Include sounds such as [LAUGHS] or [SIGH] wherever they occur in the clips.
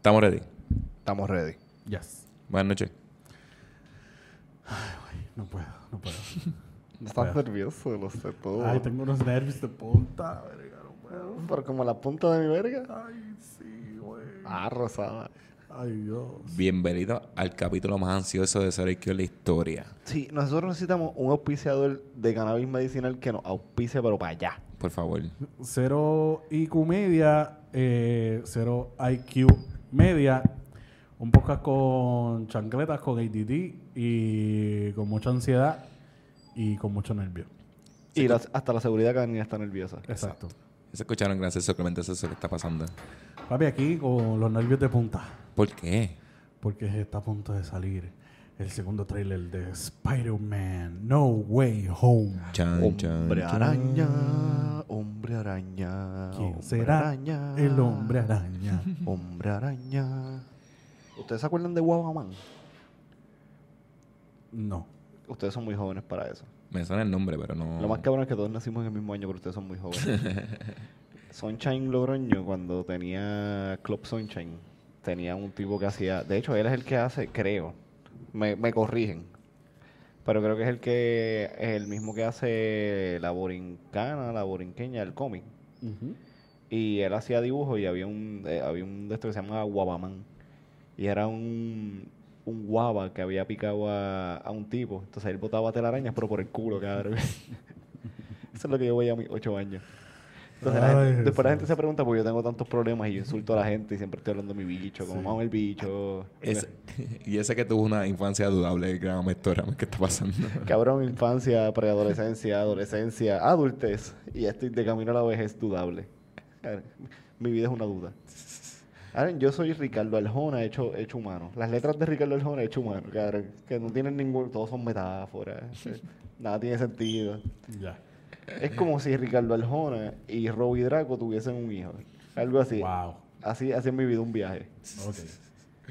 Estamos ready. Estamos ready. Yes. Buenas noches. No puedo, no puedo. [LAUGHS] Estás nervioso, lo sé todo. Ay, tengo unos nervios de punta, verga, no puedo. Pero como la punta de mi verga. Ay, sí, güey. Ah, rosada. Ay, Dios. Bienvenido al capítulo más ansioso de Zero IQ en la historia. Sí, nosotros necesitamos un auspiciador de cannabis medicinal que nos auspice, pero para allá. Por favor. Cero IQ Media, eh, cero IQ Media. Un podcast con chancletas, con ADD y con mucha ansiedad y con mucho nervio. Y la- hasta la seguridad canina está nerviosa. Exacto. Se escucharon gracias simplemente eso es lo que está pasando. Papi, aquí con los nervios de punta. ¿Por qué? Porque está a punto de salir el segundo trailer de Spider-Man No Way Home. Chan, Hombre chan. araña, hombre araña. ¿Quién hombre será araña, el hombre araña? [LAUGHS] Hombre araña. ¿Ustedes se acuerdan de Guabaman? No. Ustedes son muy jóvenes para eso. Me suena el nombre, pero no. Lo más cabrón es que todos nacimos en el mismo año, pero ustedes son muy jóvenes. [LAUGHS] Sunshine Logroño, cuando tenía Club Sunshine, tenía un tipo que hacía. De hecho, él es el que hace, creo. Me, me corrigen. Pero creo que es el que es el mismo que hace la borincana, la borinqueña, el cómic. Y él hacía dibujos y había un, eh, había un de estos que se llama Guabaman. Y era un, un guava que había picado a, a un tipo. Entonces él botaba telarañas, pero por el culo, cabrón. [LAUGHS] Eso es lo que yo voy a mis ocho años. Entonces la gente- después la gente se pregunta porque yo tengo tantos problemas y yo insulto a la gente y siempre estoy hablando de mi bicho, como Sí. mamo el bicho. [LAUGHS] Y ese que tuvo una infancia dudable, gran Héctor, ¿qué está pasando? [LAUGHS] Cabrón, infancia, preadolescencia, adolescencia, adultez. Y estoy de camino a la vejez dudable. Mi vida es una duda. Yo soy Ricardo Aljona hecho, hecho humano. Las letras de Ricardo Aljona hecho humano, cabrón. Que no tienen ningún... Todos son metáforas. [LAUGHS] Nada tiene sentido. Ya. Es como si Ricardo Aljona y Robbie Draco tuviesen un hijo. Algo así. Wow. Así, así es mi vida un viaje.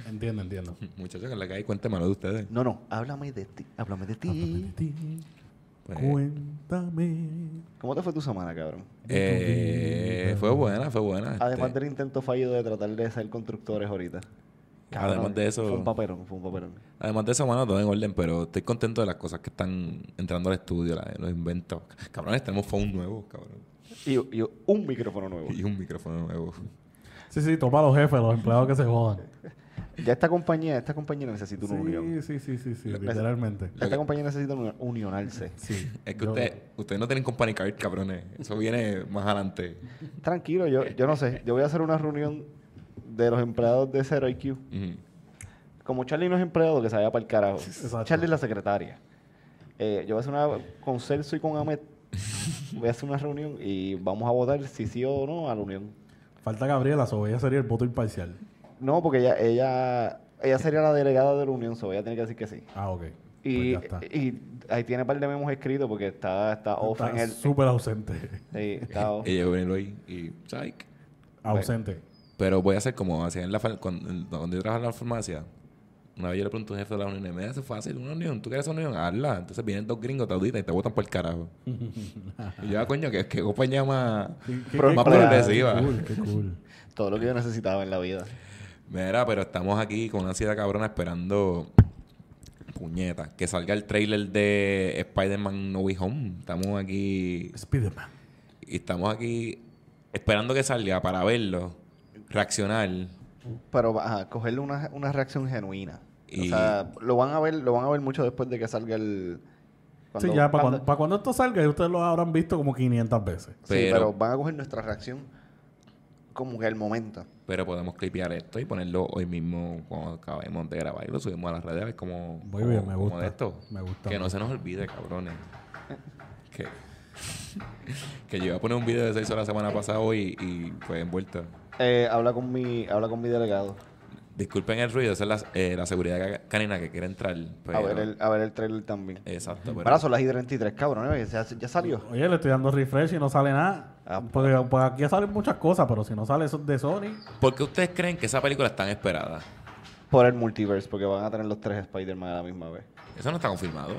Entiendo, entiendo. Muchachos, en la calle, cuéntemelo de ustedes. No, no. Háblame de ti. Háblame de Háblame de ti. ti. Pues, Cuéntame. ¿Cómo te fue tu semana, cabrón? eh, fue buena, fue buena. Además este, del intento fallido de tratar de ser constructores ahorita. Además de eso- Fue un papelón, fue un papelón. Además de eso, mano, todo en orden, pero estoy contento de las cosas que están entrando al estudio, la- los inventos. Cabrones, tenemos phone nuevo, cabrón. Y, y un micrófono nuevo. Y un micrófono nuevo. Sí, sí, toma a los jefes, los empleados que se jodan. [LAUGHS] Ya esta compañía, esta compañía necesita una unión. Sí, sí, sí, sí, sí, Lo- literalmente. Esta compañía necesita uni- unionarse. Sí. Es que Yo- usted, ustedes no tienen company card, cabrones. Eso viene más adelante. Tranquilo, yo, yo no sé. Yo voy a hacer una reunión de los empleados de Zero IQ. Ujú. Como Charlie no es empleado, que se vaya para el carajo. Exacto. Charlie es la secretaria. Eh, yo voy a hacer una con Celso y con Ahmed. voy a hacer una reunión y vamos a votar si sí o no a la unión. Falta Gabriela, so ella sería el voto imparcial. No, porque ella, ella, ella sería la delegada de la unión, so ella tiene que decir que sí. Ah, ok. Y, pues y ahí tiene un par de memos escritos porque está, está off en Está el. súper ausente. Sí, está [LAUGHS] off. Ella viene hoy y... psych. ausente. Pero voy a hacer como hacía en la cuando, yo trabajaba en la farmacia. Una vez yo le pregunto a un jefe de la unión, me hace fácil una unión, ¿tú quieres una unión? Hazla. Entonces vienen dos gringos, te auditan y te botan por el carajo. [LAUGHS] y yo, ah, coño, que, que compañía más, Qué- qué- qué más progresiva. Qué cool, qué cool. [LAUGHS] Todo lo que yo necesitaba en la vida. Mira, pero estamos aquí con una ansiedad cabrona esperando puñeta, que salga el trailer de Spider-Man No Way Home. Estamos aquí Spiderman. y estamos aquí esperando que salga para verlo, reaccionar. Pero ajá, cogerle una, una reacción genuina. O sea, lo van a ver, lo van a ver mucho después de que salga el. Sí, ya para cuando, para cuando esto salga, ustedes lo habrán visto como 500 veces. Sí, Pero- van a coger nuestra reacción como que el momento. Pero podemos clipear esto y ponerlo hoy mismo cuando acabemos de grabar y lo subimos a las redes a ver cómo, Muy cómo- bien, me cómo gusta. de esto. Me gusta Que no se nos olvide, cabrones. que, [LAUGHS] que yo iba a poner un video de 6 horas la semana pasada hoy y fue envuelto. Eh, habla con mi, habla con mi delegado. Disculpen el ruido, esa es la, eh, la seguridad ca- canina que quiere entrar. A ver el, a ver el trailer también. Exacto, pero- Ahora son las I-33, cabrón. ¿eh? Ya, ya salió. Oye, le estoy dando refresh y no sale nada. Ah, Porque pues, aquí salen muchas cosas, pero si no sale eso de Sony, ¿Por qué ustedes creen que esa película es tan esperada? Por el multiverse, porque van a tener los tres Spider-Man a la misma vez. Eso no está confirmado.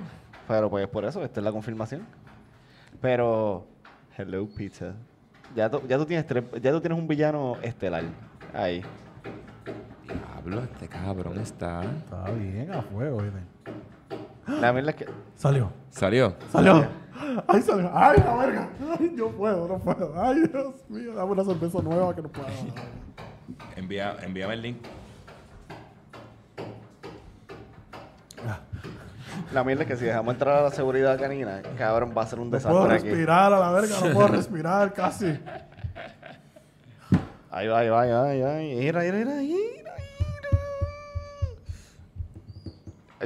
Pero pues por eso, esta es la confirmación. Pero, hello pizza. Ya tú, ya tú tienes tres- ya tú tienes un villano estelar. Ahí. Diablo, este cabrón está. Está bien a fuego, ¿viste? La verdad es que Salió. ¿Salió? Salió. Ay, salió. Ay, la verga. Ay, yo puedo, no puedo. Ay, Dios mío, dame una cerveza nueva que no puedo. Envía, envíame el link. La mierda es que si dejamos entrar a la seguridad canina, cabrón, va a ser un No puedo desastre aquí. respirar a la verga, no puedo [LAUGHS] respirar casi. Ahí va, ahí va, ahí va, ahí va. Mira, mira, mira, mira, mira.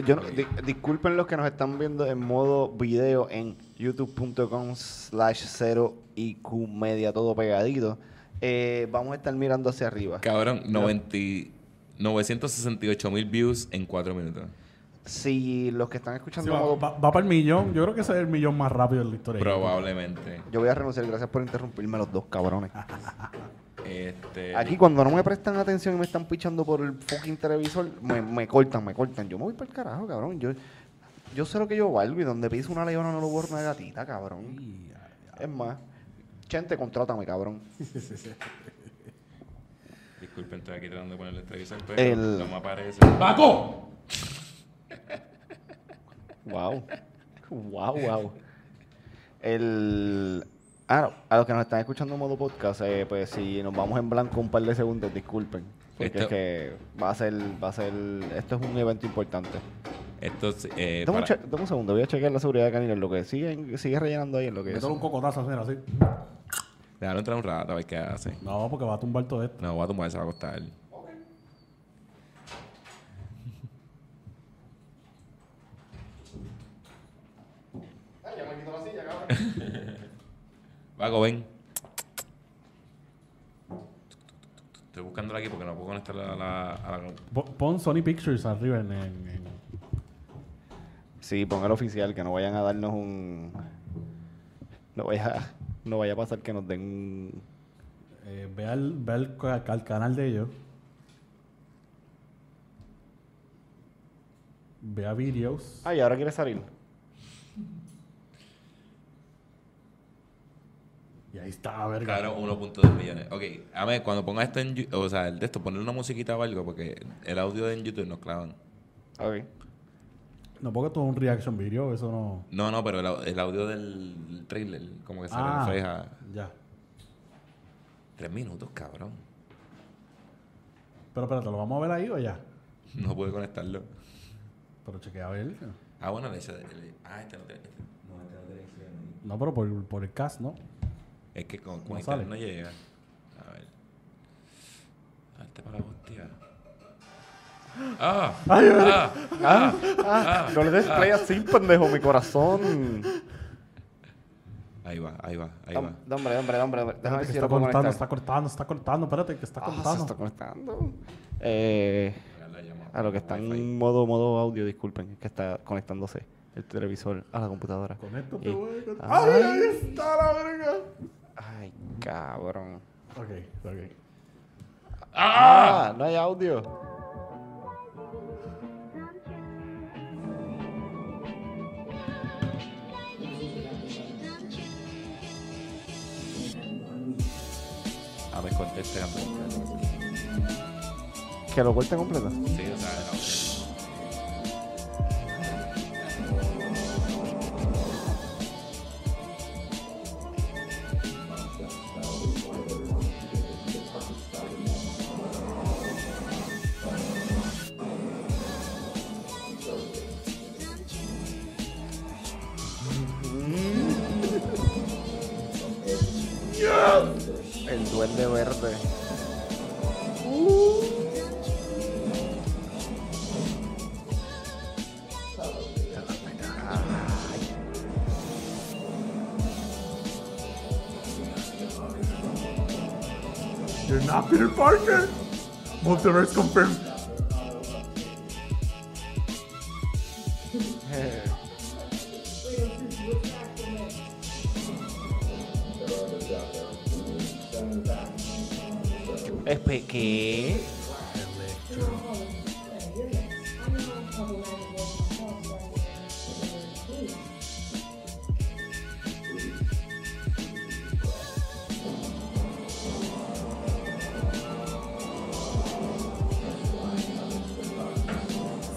Yo no- di- disculpen los que nos están viendo en modo video en youtube.com slash 0 IQ media todo pegadito. Eh, vamos a estar mirando hacia arriba. Cabrón, 90, 968 mil views en 4 minutos. Si los que están Sí, escuchando va, modo... va- va para el millón. Yo creo que ese es el millón más rápido de la historia. Probablemente. Yo voy a renunciar, gracias por interrumpirme los dos cabrones. [LAUGHS] Este, Aquí cuando no me prestan atención y me están pichando por el fucking televisor, me, me cortan, me cortan. Yo me voy para el carajo, cabrón. Yo, yo sé lo que yo valgo y donde piso una leona no lo borro una gatita, cabrón. Es más, Chente, contrátame, cabrón. Disculpen, estoy aquí tratando de ponerle el televisor, pero El- no me aparece. ¡Paco! Wow. Wow, wow. El... Ah, no, a los que nos están escuchando en modo podcast, eh, pues si nos vamos en blanco un par de segundos, disculpen. Porque Esto- es que va a ser, va a ser, esto es un evento importante. Esto es, eh, Dame un, para- segundo, voy a chequear la seguridad canina en lo que sigue, sigue rellenando ahí en lo que Métele un cocotazo así, así. Déjalo entrar un rato a ver qué hace. No, porque va a tumbar todo esto. No, voy a tomar, se va a costar. Vago, ven. Estoy buscándola aquí porque no puedo conectarla a la... A la... Po- Pon Sony Pictures arriba en, en- en- Sí, pon el oficial, que no vayan a darnos un... No vaya, no vaya a pasar que nos den un... eh, ve al, ve al, ca- al canal de ellos. Ve a videos. Ay, ahora quiere salir. Y ahí está, verga. Claro, 1.2 millones. Ok, a ver, cuando ponga esto en... O sea, el de esto, ponerle una musiquita o algo porque el audio en YouTube nos clavan. Ok. No, porque esto es un reaction video, eso no. No, no, pero el, el audio del trailer, como que se Ah, refleja. ya. Tres minutos, cabrón. Pero espérate, ¿lo vamos a ver ahí o ya? No pude conectarlo. Pero chequea a ver. Ah, bueno, le eché. le- ah, este no tiene. Este, no, este no tiene acción. No, pero por, por el cast, ¿no? Es que con, con internet no llega. A ver. Darte para la hostia. ¡Ah! Ay, ¡Ah! ¡Ah! Ah, no le des play así, pendejo, mi corazón. Ahí va, ahí va, ahí va. Hombre, hombre, hombre, hombre. Déjame ver que si está cortando, conectar. está cortando, está cortando. Espérate, que está Ah, se cortando. está conectando. Eh, a lo que está en modo, modo audio, disculpen, es que está conectándose el televisor a la computadora. Conéctate, Y- güey. con- Ay. ¡Ay, ahí está la verga! Ay, cabrón. Ok, ok. Ah, no hay audio. A ver, conteste. Que lo corte completo. Sí, o sea, el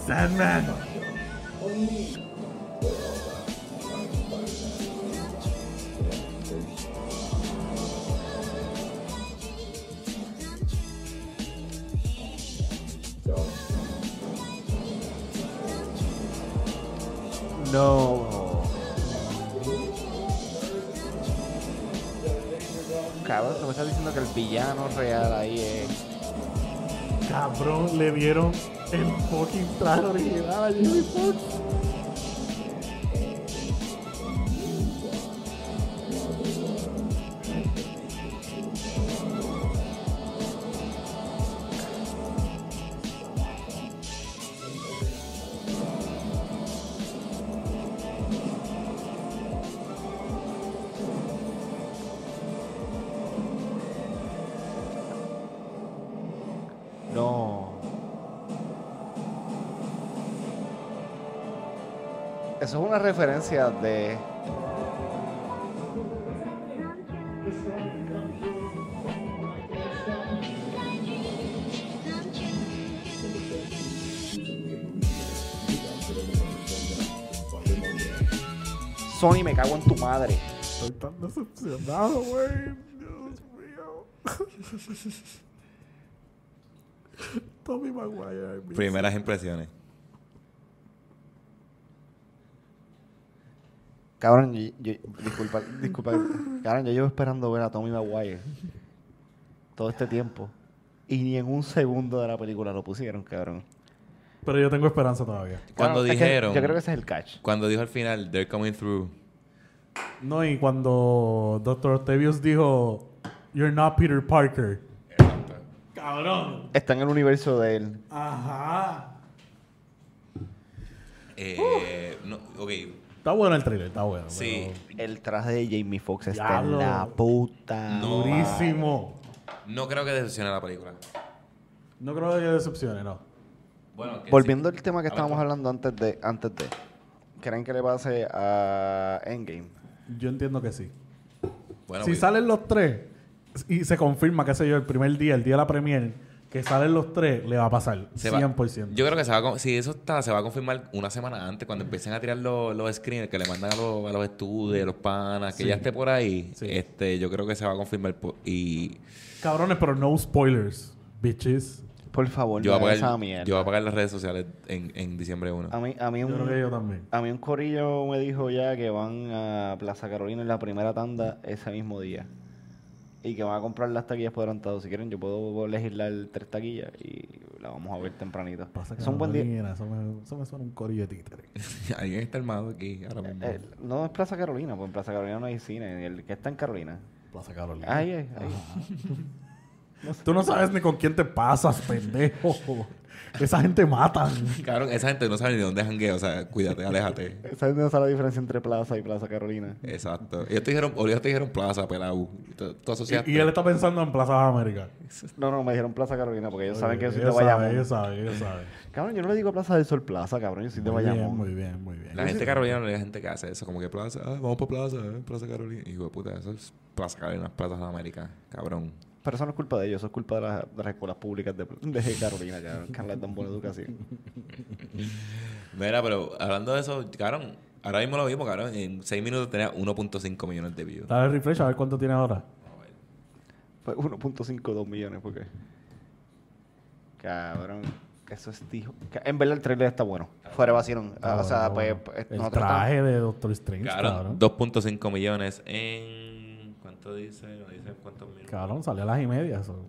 Sandman. No. Cabrón, tú me estás diciendo que el villano real ahí es. Cabrón, le dieron el fucking traje original a Jimmy. De. Sony, me cago en tu madre. Estoy tan decepcionado, güey. Dios mío. [LAUGHS] Tommy Maguire. mi- Primeras impresiones. Cabrón, yo, yo- disculpa, disculpa. Cabrón, yo llevo esperando ver a Tommy Maguire todo este tiempo. Y ni en un segundo de la película lo pusieron, cabrón. Pero yo tengo esperanza todavía. Cuando Cabrón, es que dijeron, yo creo que ese es el catch. cuando dijo al final, they're coming through. No, y cuando Dr. Octavius dijo, You're not Peter Parker. Cabrón. Está en el universo de él. Ajá. Eh, no, ok, Está bueno el trailer, está bueno. Sí. El traje de Jamie Fox está Diablo. en la puta. No. Durísimo. no creo que decepcione la película. No creo que decepcione, no. Bueno, que Volviendo sí. al tema que A ver, estábamos hablando antes de, antes de. ¿Creen que le pase a Endgame? Yo entiendo que sí. Bueno, si pues, salen los tres y se confirma, qué sé yo, el primer día, el día de la premier, que salen los tres, le va a pasar. se va- 100%. Yo creo que se va a, si eso está, se va a confirmar una semana antes, cuando empiecen a tirar los, los screeners que le mandan a los, a los estudios, los panas, que Sí. ya esté por ahí. Sí. Este, yo creo que se va a confirmar. y Cabrones, pero no spoilers, bitches. Por favor, yo no voy, a hagan esa apagar, mierda. yo voy a apagar las redes sociales en, en diciembre 1. A mí, a mí Yo creo que yo también. A mí un corillo me dijo ya que van a Plaza Carolina en la primera tanda ese mismo día. Y que van a comprar las taquillas por adelantado. Si quieren, yo puedo legislar tres taquillas y la vamos a ver tempranito. Pasa es un buen día. Carolina, Eso me, eso me suena un corillo de títere. [LAUGHS] Alguien está armado aquí ahora mismo. Eh, no es Plaza Carolina, pues en Plaza Carolina no hay cine. El que está en Carolina. Plaza Carolina. Ahí es, ahí. [LAUGHS] Tú no sabes ni con quién te pasas, pendejo. [LAUGHS] Esa gente matan. Cabrón, esa gente no sabe ni dónde janguea. O sea, cuídate, aléjate. ¿Sabes dónde está la diferencia entre Plaza y Plaza Carolina? Exacto. Ellos te dijeron, ellos te dijeron plaza, pelau. Tú, tú asociaste. Y, y él está pensando en Plaza América. No, no, me dijeron Plaza Carolina porque ellos saben que yo soy de Bayamón. ellos saben, ellos saben. Cabrón, yo no le digo Plaza del Sol Plaza, cabrón. Yo soy de Muy Bayamón. muy bien, muy bien. La gente carolina no es gente que hace eso, como que plaza, ah, vamos para plaza, eh, plaza Carolina. Y de puta, eso es plaza Carolina, plaza de América, cabrón. Pero eso no es culpa de ellos, eso es culpa de, las- de las escuelas públicas de, de Carolina, cabrón, que no les dan buena educación. [LAUGHS] Mira, pero hablando de eso, cabrón, ahora mismo lo vimos, cabrón, en 6 minutos tenía 1.5 millones de views. Dale refresh a ver cuánto tiene ahora. Fue 1.52 millones, porque. Cabrón, eso es tío. En verdad el trailer está bueno. Fuera vacilón. Ah, o sea, pues. bueno. pues, El traje de Doctor Strange, Cabrón, cabrón. 2.5 millones en... ¿Cuánto dice? No dice cuántos mil. Cabrón, salió a las y media. estamos-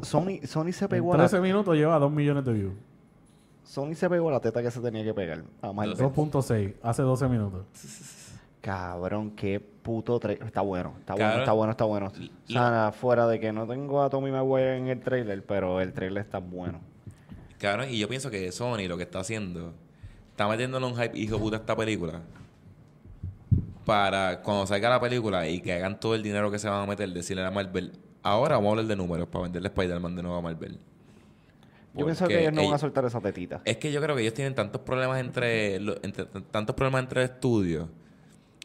Sony, Sony se En pegó a la, 13 minutos lleva 2 millones de views. Sony se pegó a la teta que se tenía que pegar. A Marvel. 2.6, hace 12 minutos. Cabrón, qué puto trailer. Está bueno, está bueno, está bueno, está bueno. O sea, fuera de que no tengo a Tommy Maguire en el trailer, pero el trailer está bueno. Cabrón, y yo pienso que Sony lo que está haciendo, está metiéndole un hype hijo puta a esta película. Para cuando salga la película y que hagan todo el dinero que se van a meter, decirle a Marvel, ahora vamos a hablar de números para venderle Spider-Man de nuevo a Marvel. Yo pienso que ellos no van a soltar esa tetita. Es que yo creo que ellos tienen tantos problemas entre, entre- tantos problemas entre estudios.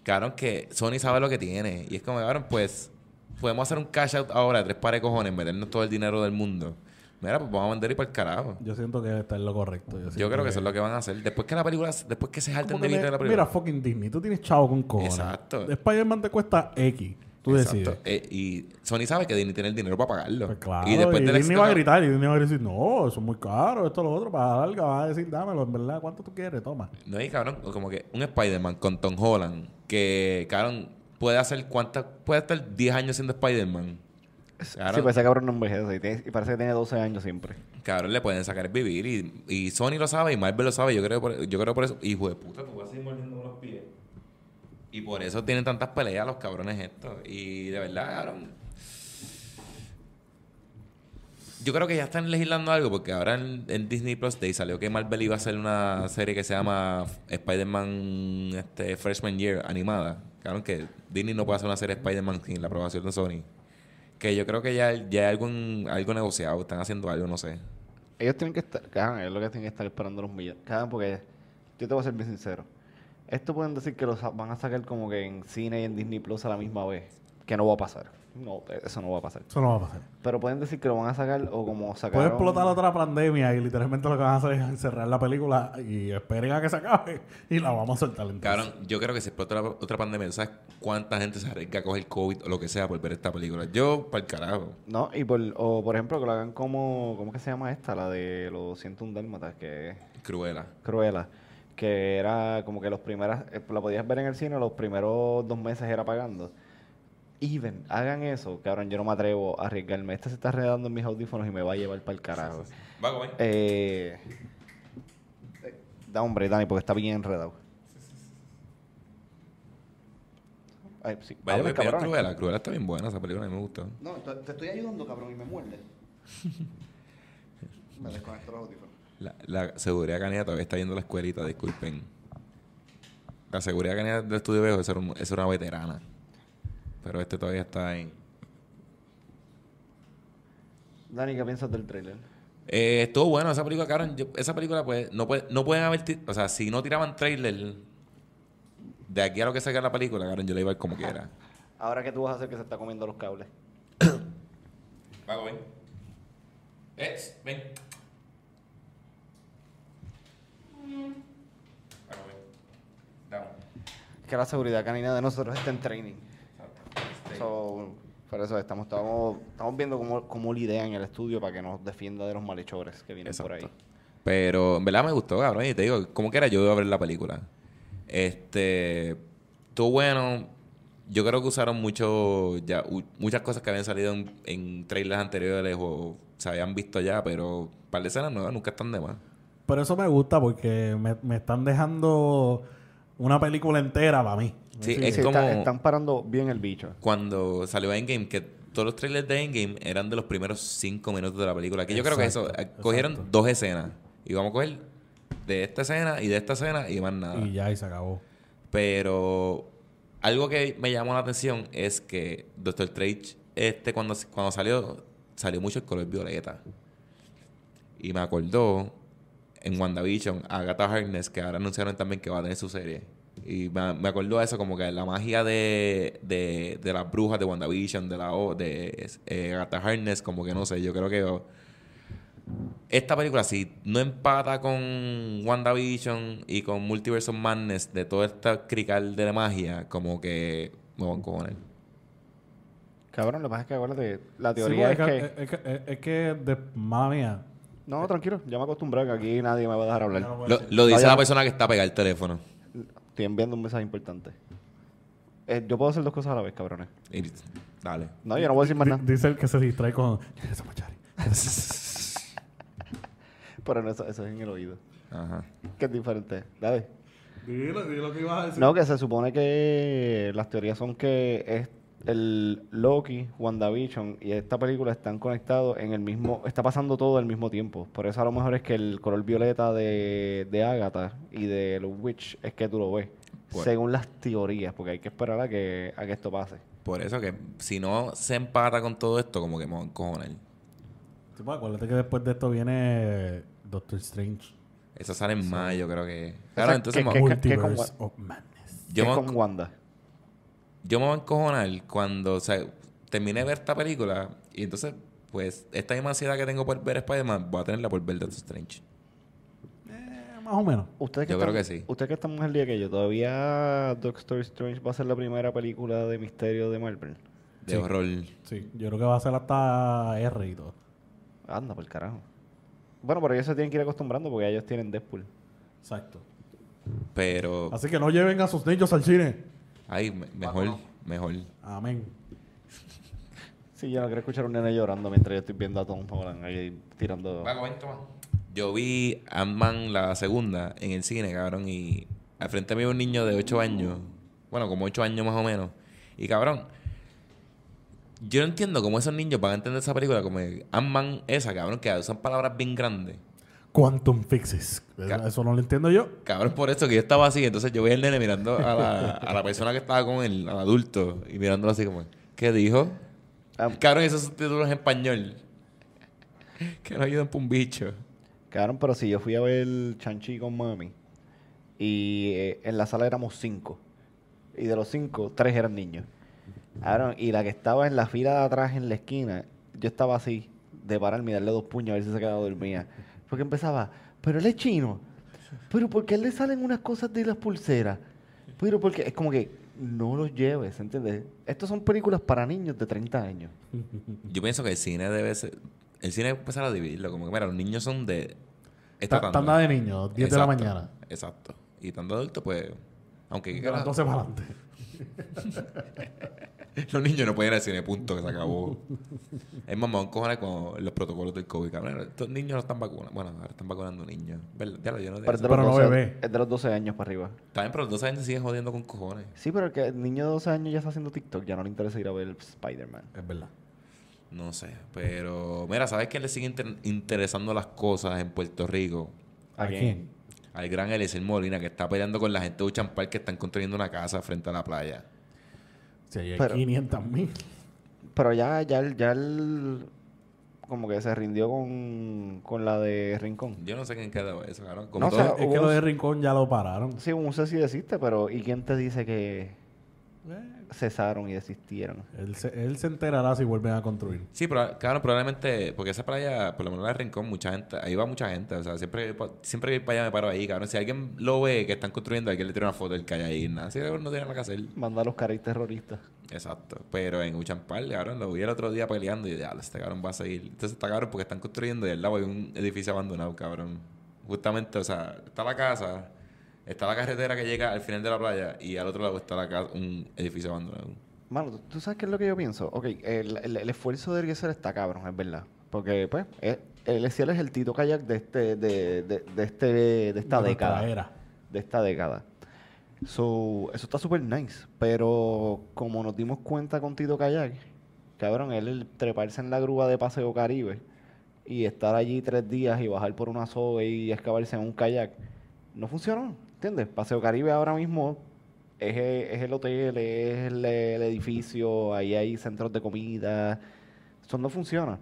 Cabrón, que Sony sabe lo que tiene. Y es como, cabrón, pues, podemos hacer un cash out ahora tres pares de cojones, meternos todo el dinero del mundo. Mira, pues vamos a vender y para el carajo. Yo siento que está en lo correcto. Yo creo que eso es lo que van a hacer. Después que la película, después que se jalten de vista de la película. Mira, fucking Disney. Tú tienes chavo con cojones. Exacto. Spider-Man te cuesta X. Tú Exacto. decides. Eh, y Sony sabe que Disney tiene el dinero para pagarlo. Pues claro. Y, y después del Disney va a gritar. Y Disney va a decir, no, eso es muy caro. Esto, lo otro. Para larga va a decir, dámelo. En verdad, ¿cuánto tú quieres? Toma. No, y cabrón, como que un Spider-Man con Tom Holland, que, cabrón, puede hacer cuántas, puede estar 10 años siendo Spider-Man. Sí, pues ese cabrón no envejece y, tiene- y parece que tiene 12 años siempre. cabrón, le pueden sacar el vivir y, y Sony lo sabe y Marvel lo sabe. Yo creo por, yo creo por eso. Hijo de puta, tú vas a seguir mordiendo los pies. Y por eso tienen tantas peleas los cabrones estos. Y de verdad, cabrón. Yo creo que ya están legislando algo porque ahora en, en Disney Plus Day salió que Marvel iba a hacer una serie que se llama Spider-Man este, Freshman Year animada. Claro que Disney no puede hacer una serie de Spider-Man sin la aprobación de Sony. Que yo creo que ya, ya hay algo, en- algo negociado, están haciendo algo, no sé. Ellos tienen que estar, cabrón, es lo que tienen que estar esperando los millones. Cabrón, porque yo te voy a ser bien sincero. Esto pueden decir que lo sa- van a sacar como que en cine y en Disney Plus a la misma vez. Que no va a pasar. No, eso no va a pasar. Eso no va a pasar. Pero pueden decir que lo van a sacar o como sacar. Puede explotar otra pandemia y literalmente lo que van a hacer es encerrar la película y esperen a que se acabe y la vamos a soltar entonces. Cabrón, yo creo que si explota otra pandemia, ¿tú ¿sabes cuánta gente se arriesga a coger COVID o lo que sea por ver esta película? Yo, para el carajo. No, y por, o por ejemplo que lo hagan como. ¿Cómo que se llama esta? La de los 101 Dálmatas, que es Cruela. Cruella. Que era como que los primeras. eh, la podías ver en el cine, los primeros dos meses era pagando. Even, hagan eso, cabrón, yo no me atrevo a arriesgarme. Este se está redando en mis audífonos y me va a llevar para el carajo. Va, güey. Eh, eh, da hombre, Dani, porque está bien enredado. Ay, sí. Vaya, habla, a cabrón. Cruella. Cruella está bien buena, esa película a mí me gustó. No, te te estoy ayudando, cabrón, y me muerde. [LAUGHS] me desconecto los audífonos. La, la seguridad canina todavía está yendo a la escuelita, disculpen. La seguridad canina del estudio viejo, esa era, un- esa era una veterana. Pero este todavía está en... Dani, ¿qué piensas del trailer? Eh, estuvo bueno esa película, cabrón. Yo- esa película, pues, no, puede, no pueden haber... ti- O sea, si no tiraban trailer de aquí a lo que saca la película, cabrón, yo la iba a ver como quiera. [LAUGHS] Ahora que tú vas a hacer que se está comiendo los cables. [COUGHS] Vago, ven. Eh, ven. Vago, ven. Dame. Que la seguridad canina de nosotros está en training. So, por eso estamos, estamos, estamos viendo cómo, cómo lidean el estudio para que nos defienda de los malhechores que vienen por ahí. Pero en verdad me gustó, cabrón. Y te digo, como que era yo iba a ver la película. Este. Estuvo bueno. Yo creo que usaron mucho. Ya, u- muchas cosas que habían salido en, en trailers anteriores o se habían visto ya, pero un par de escenas nuevas nunca están de más. Pero eso me gusta porque me, me están dejando una película entera para mí. Sí, Sí, es sí, como está- están parando bien el bicho. cuando salió Endgame, que todos los trailers de Endgame eran de los primeros cinco minutos de la película. Que yo creo que eso, Exacto, eh, cogieron dos escenas. Y vamos a coger de esta escena y de esta escena y más nada. Y ya, y se acabó. Pero algo que me llamó la atención es que Doctor Strange, este, cuando, cuando salió, salió mucho el color violeta. Y me acordó en WandaVision a Agatha Harkness, que ahora anunciaron también que va a tener su serie. Y me, me acordó a eso, como que la magia de, de, de las brujas de WandaVision, de la o- de eh, Agatha Harkness, como que no sé, yo creo que oh, esta película, si no empata con WandaVision y con Multiverse of Madness de todo este crical de la magia, como que me van a encojonar. Cabrón, lo que pasa es que acuérdate, la Sí, teoría es que... es que, es- es que de, mala mía. No, tranquilo, ya me acostumbré que aquí nadie me va a dejar hablar. No Lo, dice No, la persona que está pegada al teléfono. Estoy enviando un mensaje importante. Eh, yo puedo hacer dos cosas a la vez, cabrones. Y- dale. No, yo no voy a decir más nada. Dice el que se distrae con. [LAUGHS] [LAUGHS] Pero no, eso, eso es en el oído. Ajá. Que es diferente. Dale. Dilo, dilo que ibas a decir. No, que se supone que las teorías son que es el Loki, WandaVision y esta película están conectados en el mismo, está pasando todo al mismo tiempo. Por eso a lo mejor es que el color violeta de, de Agatha y de los Witch es que tú lo ves. Bueno. Según las teorías, porque hay que esperar a que, a que esto pase. Por eso que si no se empata con todo esto, como que me encojonar. Sí, pues, acuérdate que después de esto viene Doctor Strange. Eso sale en mayo, creo que. Claro, sea, entonces que- me- que- con- of Madness. yo, ¿Qué me, es con Wanda. Yo me voy a encojonar cuando o sea, terminé de ver esta película y entonces pues esta misma ansiedad que tengo por ver Spider-Man, voy a tenerla por ver Doctor Strange. Eh, más o menos. Ustedes que Yo están, creo que sí. Ustedes que están más al día que yo, ¿todavía Doctor Strange va a ser la primera película de misterio de Marvel? De Sí. horror. Sí, yo creo que va a ser hasta R y todo. Anda, por carajo. Bueno, pero ellos se tienen que ir acostumbrando porque ellos tienen Deadpool. Exacto. Pero, Así que no lleven a sus niños al cine. Ay, me- mejor, mejor. Amén. Sí, yo no quiero escuchar a un nene llorando mientras yo estoy viendo a Tom Holland ahí tirando... Yo vi Ant-Man la segunda en el cine, cabrón, y al frente me un niño de 8 años, bueno, como 8 años más o menos, y cabrón, yo no entiendo cómo esos niños van a entender esa película como Ant-Man esa, cabrón, que usan palabras bien grandes. Quantum Fixes. Ca- Eso no lo entiendo yo. Cabrón, por eso que yo estaba así, entonces yo vi al nene mirando a la, a la persona que estaba con él, al adulto, y mirándolo así como, ¿qué dijo? Ah, Cabrón, esos subtítulos en español. Que no ayudan para un bicho. Cabrón, pero si yo fui a ver Chanchi con mami y eh, en la sala éramos cinco. Y de los cinco, tres eran niños. Cabrón, y la que estaba en la fila de atrás en la esquina, yo estaba así, de pararme y darle dos puños a ver si se quedaba dormida. Porque empezaba, pero él es chino. Pero ¿por qué a él le salen unas cosas de las pulseras? Pero porque es como que no los lleves, ¿entiendes? Estas son películas para niños de 30 años. Yo pienso que el cine debe ser. El cine debe empezar a dividirlo. Como que, mira, los niños son de. Esta Ta- tanda. Tanda de niños, 10 de la mañana. Exacto. Y tanto adultos, pues. Aunque. ¿qué De? 12 para adelante. [LAUGHS] [LAUGHS] Los niños no pueden ir al cine, punto, que se acabó. es más, me cojones con los protocolos del COVID. Cabrón, estos niños no están vacunando. Bueno, ahora están vacunando niños. ¿Verdad? Ya lo- yo no Pero Pero los no 12, bebé. es de los 12 años para arriba. También, pero los 12 años siguen jodiendo con cojones. Sí, pero el, que el niño de 12 años ya está haciendo TikTok, ya no le interesa ir a ver Spider-Man. Es verdad. No sé. Pero, mira, ¿sabes quién le sigue inter- interesando las cosas en Puerto Rico? ¿A quién? Al gran Eliezer Molina, que está peleando con la gente de Uchampal que están construyendo una casa frente a la playa. Si hay Pero- 500 mil. Pero ya, ya, ya él como que se rindió con, con la de Rincón. Yo no sé quién quedó eso, cabrón. Como No, o todo- sea, Es que hubo lo un- de Rincón ya lo pararon. Sí, un sé si desiste, pero ¿y quién te dice que cesaron y desistieron? él, se, él se enterará si vuelven a construir. Sí, pero claro, probablemente, porque esa playa, por lo menos la Rincón, mucha gente, ahí va mucha gente, o sea, siempre, siempre que voy para allá me paro ahí, cabrón. Si alguien lo ve que están construyendo, alguien le tira una foto del hay ahí, nada, así no tiene nada que hacer. Manda a los caras terroristas. Exacto. Pero en Uchampal, cabrón, lo vi el otro día peleando y ya, este cabrón va a seguir. Entonces está cabrón porque están construyendo y al lado hay un edificio abandonado, cabrón. Justamente, o sea, está la casa, está la carretera que llega al final de la playa y al otro lado está la casa, un edificio abandonado. Mano, ¿tú- ¿tú sabes qué es lo que yo pienso? Ok, el, el- el esfuerzo de Eliezer está cabrón, es verdad. Porque, pues, eh, Eliezer es el Tito Kayak de, este, de, de, de este, de esta De década. era. de esta década. So, eso está súper nice. Pero como nos dimos cuenta con Tito Kayak, cabrón, él el treparse en la grúa de Paseo Caribe y estar allí tres días y bajar por una soga y excavarse en un kayak, no funcionó. ¿Entiendes? Paseo Caribe ahora mismo es, es el hotel, es el, el edificio, ahí hay centros de comida. Eso no funciona.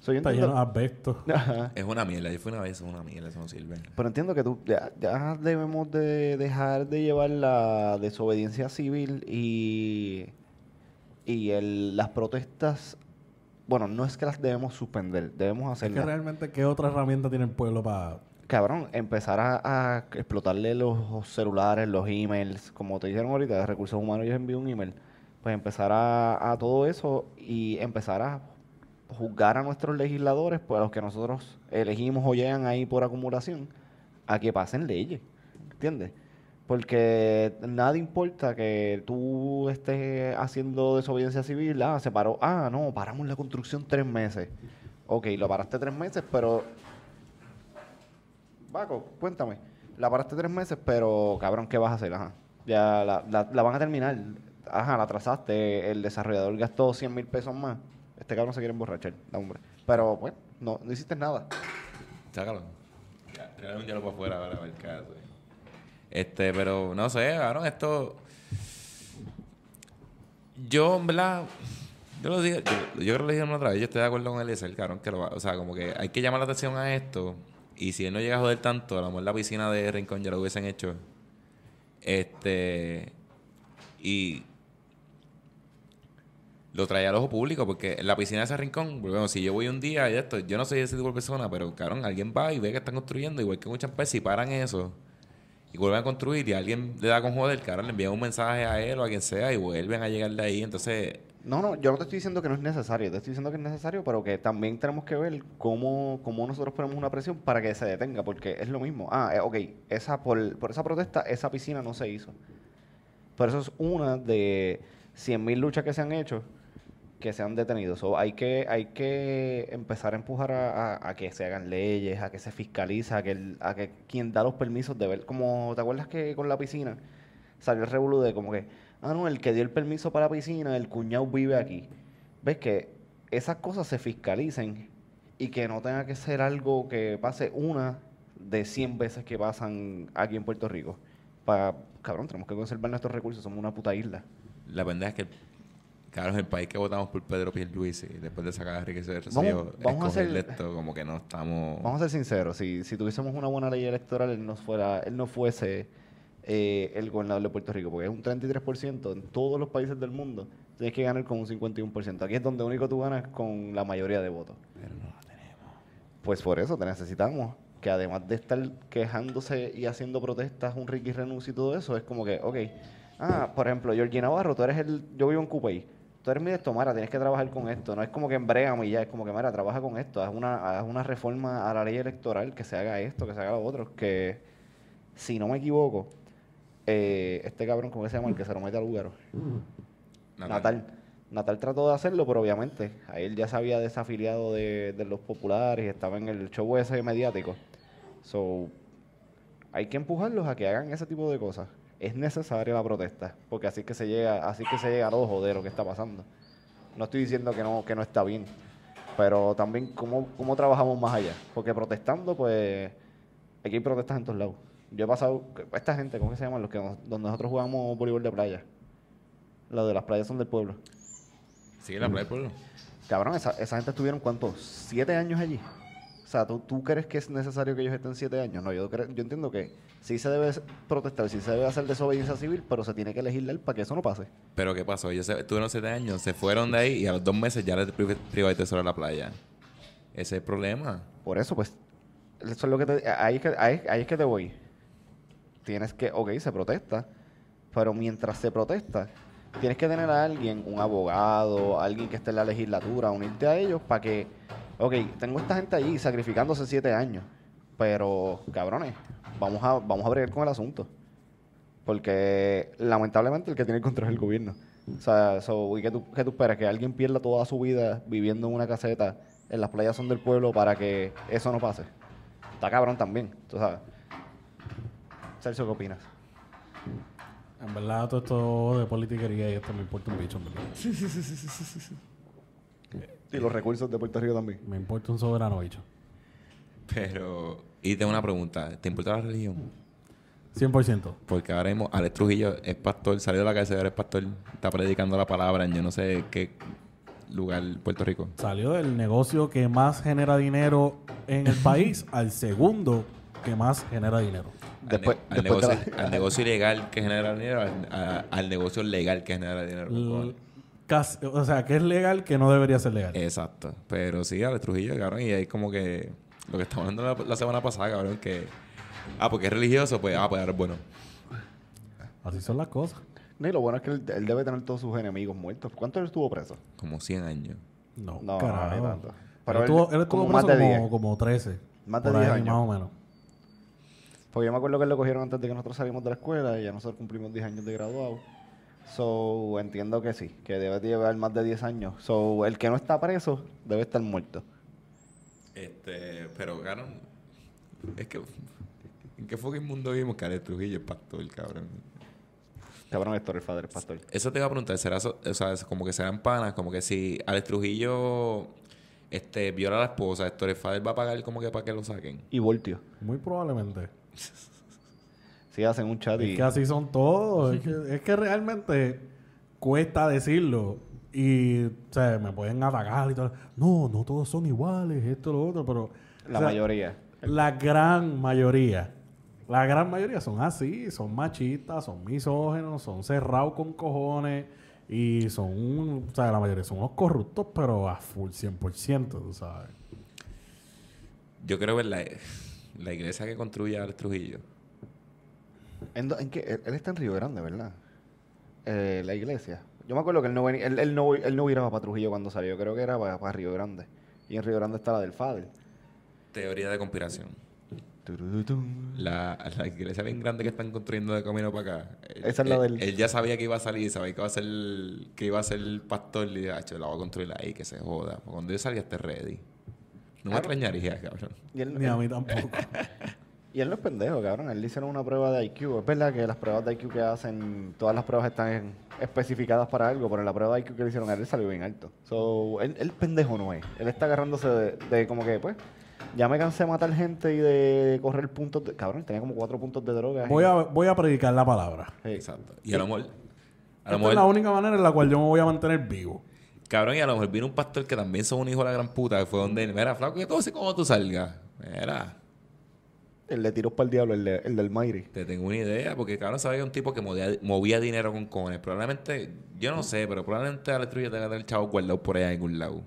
So, yo Está entiendo- lleno de asbestos. [LAUGHS] Ajá. Es una mierda. Yo fui una vez, es una mierda, eso no sirve. Pero entiendo que tú ya, ya debemos de dejar de llevar la desobediencia civil y, y el- las protestas. Bueno, no es que las debemos suspender, debemos Es que hacerlas. realmente, ¿qué otra herramienta tiene el pueblo para...? Cabrón, empezar a, explotarle los celulares, los emails, como te dijeron ahorita, de recursos humanos, yo envío un email. Pues empezar a, a todo eso y empezar a juzgar a nuestros legisladores, pues a los que nosotros elegimos o llegan ahí por acumulación, a que pasen leyes. ¿Entiendes? Porque nada importa que tú estés haciendo desobediencia civil, ah, se paró, ah, no, paramos la construcción tres meses. Ok, lo paraste tres meses, pero Paco, cuéntame. La paraste tres meses, pero cabrón, ¿qué vas a hacer? Ajá. Ya la, la- la van a terminar. Ajá, la atrasaste. El desarrollador gastó 100 mil pesos más. Este cabrón se quiere emborrachar, da hombre. Pero, pues, no, no hiciste nada. Sácalo. Ya, un hielo para afuera para ver qué hace. Este, pero no sé, cabrón, esto. Yo, en verdad. Yo lo dije, yo, creo que lo dije otra vez, yo estoy de acuerdo con el cabrón, que lo va, o sea, como que hay que llamar la atención a esto, y si él no llega a joder tanto, a lo mejor la piscina de Rincón ya lo hubiesen hecho. Este, y lo trae al ojo público, porque en la piscina de ese rincón, volvemos, si yo voy un día y esto, yo no soy ese tipo de persona, pero cabrón, alguien va y ve que están construyendo, igual que muchas veces, y paran eso, y vuelven a construir, y alguien le da con joder, cabrón, le envía un mensaje a él o a quien sea, y vuelven a llegar de ahí, entonces, No, no, yo no te estoy diciendo que no es necesario, te estoy diciendo que es necesario, pero que también tenemos que ver cómo, cómo nosotros ponemos una presión para que se detenga, porque es lo mismo. Ah, eh, ok, esa, por, esa protesta, esa piscina no se hizo. Pero eso es una de 100.000 luchas que se han hecho que se han detenido. So, hay, que, hay que empezar a empujar a, que se hagan leyes, a que se fiscalice, a que, a que quien da los permisos de ver, como te acuerdas que con la piscina salió el revolú de como que, ah, no, el que dio el permiso para la piscina, el cuñado vive aquí. ¿Ves que esas cosas se fiscalicen y que no tenga que ser algo que pase una de 100 veces que pasan aquí en Puerto Rico? Pa, cabrón, tenemos que conservar nuestros recursos, somos una puta isla. la pendeja es que, cabrón, el país que votamos por Pedro Pierluisi, después de sacar a Enrique Rosselló, vamos a hacer- esto, como que no estamos... Vamos a ser sinceros, si, si tuviésemos una buena ley electoral, él no, fuera, él no fuese eh, el gobernador de Puerto Rico, porque es un 33% en todos los países del mundo. Tienes que ganar con un 51%. Aquí es donde único tú ganas con la mayoría de votos. Pero no la tenemos. Pues por eso te necesitamos. Que además de estar quejándose y haciendo protestas, un Ricky Renuncio y todo eso, es como que, ok. Ah, por ejemplo, Georgie Navarro, tú eres el. Yo vivo en Cupey. Tú eres mi de Mara, tienes que trabajar con esto. No es como que embrégame y ya, es como que, Mara, trabaja con esto. Haz una, haz una reforma a la ley electoral, que se haga esto, que se haga lo otro. Que, si no me equivoco, eh, este cabrón, ¿cómo se llama? El que se lo mete al lugar. Natal. Natal trató de hacerlo, pero obviamente a él ya se había desafiliado de, de los populares y estaba en el show ese mediático. So, hay que empujarlos a que hagan ese tipo de cosas. Es necesaria la protesta, porque así es que se llega, así es que se llega al ojo de lo que está pasando. No estoy diciendo que no, que no está bien, pero también cómo, cómo trabajamos más allá. Porque protestando, pues, aquí hay protestas en todos lados. Yo he pasado, esta gente, ¿cómo que se llaman? Los que nos- donde nosotros jugamos voleibol de playa. Los de las playas son del pueblo. Sigue la playa del pueblo. Cabrón, esa, esa gente estuvieron cuántos? ¿Siete años allí? O sea, ¿tú, ¿tú crees que es necesario que ellos estén siete años? No, yo, creo- yo entiendo que sí se debe protestar, sí se debe hacer desobediencia civil, pero se tiene que legislar para que eso no pase. Pero ¿qué pasó? Ellos se, tuvieron siete años, se fueron de ahí y a los dos meses ya les pri- privatizaron la playa. Ese es el problema. Por eso, pues, eso es lo que te, ahí, es que, ahí, ahí es que te voy. Tienes que, ok, se protesta, pero mientras se protesta, tienes que tener a alguien, un abogado, alguien que esté en la legislatura, unirte a ellos para que, ok, tengo esta gente allí sacrificándose siete años, pero, cabrones, vamos a, vamos a bregar con el asunto. Porque lamentablemente el que tiene el control es el gobierno. O sea, ¿y qué tú, qué tú esperas? Que alguien pierda toda su vida viviendo en una caseta en las playas son del pueblo para que eso no pase. Está cabrón también, tú sabes. Sergio, ¿qué opinas? En verdad, todo esto de politiquería y esto me importa un bicho, en verdad. Y los recursos de Puerto Rico también. Me importa un soberano bicho. Pero, y tengo una pregunta. ¿Te importa la religión? 100%. Porque ahora mismo Alex Trujillo es pastor, salió de la cárcel, ahora es pastor, está predicando la palabra en yo no sé qué lugar, Puerto Rico. Salió del negocio que más genera dinero en el país al segundo que más genera dinero. Al, Después- ne- al después de negocio, la- al negocio ilegal que genera dinero, al, a- al negocio legal que genera dinero. L- casi- o sea, que es legal que no debería ser legal. Exacto. Pero sí, Alex Trujillo, cabrón, y hay como que lo que estábamos hablando la, la semana pasada, cabrón, que ah, porque es religioso, pues ah, pues ahora es bueno. Así son las cosas. No, y lo bueno es que él, él debe tener todos sus enemigos muertos. ¿Cuánto él estuvo preso? Como 100 años. No, No, carajo. no tanto. Pero Pero él, él- estuvo, él estuvo como más preso de como, 10. como 13. Más de por 10 ahí, años. Más o menos. Porque yo me acuerdo que él lo cogieron antes de que nosotros salimos de la escuela y ya nosotros cumplimos 10 años de graduado. So, entiendo que sí, que debe de llevar más de 10 años. So, el que no está preso debe estar muerto. Este, pero, cabrón, es que ¿en qué fucking mundo vivimos que Alex Trujillo es pastor, cabrón? Cabrón, Héctor, el padre, el pastor. Eso te iba a preguntar, ¿será eso, o sea, es como que serán panas, como que si Alex Trujillo este, viola a la esposa, Héctor Fader va a pagar como que para que lo saquen? Y Voltio. Muy probablemente. [LAUGHS] Sí, hacen un chat y... Es que así son todos. es, que, es que realmente cuesta decirlo. Y, o sea, me pueden atacar y todo. No, no todos son iguales, esto, lo otro, pero... La o sea, mayoría. La gran mayoría. La gran mayoría son así, son machistas, son misógenos, son cerrados con cojones. Y son, o sea, la mayoría son unos corruptos, pero a full 100%, tú sabes. Yo creo que la, iglesia que construye Alex Trujillo. ¿En, en qué? Él, él está en Río Grande, ¿verdad? Eh, la iglesia. Yo me acuerdo que él no, venía, él, él no, él no viraba para Trujillo cuando salió. Creo que era para, para Río Grande. Y en Río Grande está la del Fader. Teoría de conspiración. La, la iglesia bien grande que están construyendo de camino para acá. él- Esa es la él, del- Él ya sabía que iba a salir, sabía que iba a ser que iba a ser el pastor y dije, "Acho, la voy a construir ahí, que se joda. Cuando yo salga esté ready. No me extrañaría, cabrón. Y él, Ni a mí tampoco. [LAUGHS] y él no es pendejo, cabrón. Él le hicieron una prueba de IQ. Es verdad que las pruebas de IQ que hacen, todas las pruebas están en- especificadas para algo, pero en la prueba de IQ que le hicieron a él, salió bien alto. So, él, él pendejo no es. Él está agarrándose de, de como que, pues, ya me cansé de matar gente y de correr puntos. De, cabrón, tenía como cuatro puntos de droga. Voy a, voy a predicar la palabra. Sí. Exacto. Y a lo mejor. A Esta es la única manera en la cual yo me voy a mantener vivo. Cabrón, y a lo mejor vino un pastor que también son un hijo de la gran puta, que fue donde, mira, flaco, que todo sé cómo tú salgas. Mira, El de tiros para el diablo, el, de- el del Mighty. te tengo una idea, porque cabrón sabía que un tipo que movía, movía dinero con cojones. Probablemente, yo no sé, pero probablemente Alex Trujillo tenga el chavo guardado por allá en algún lado.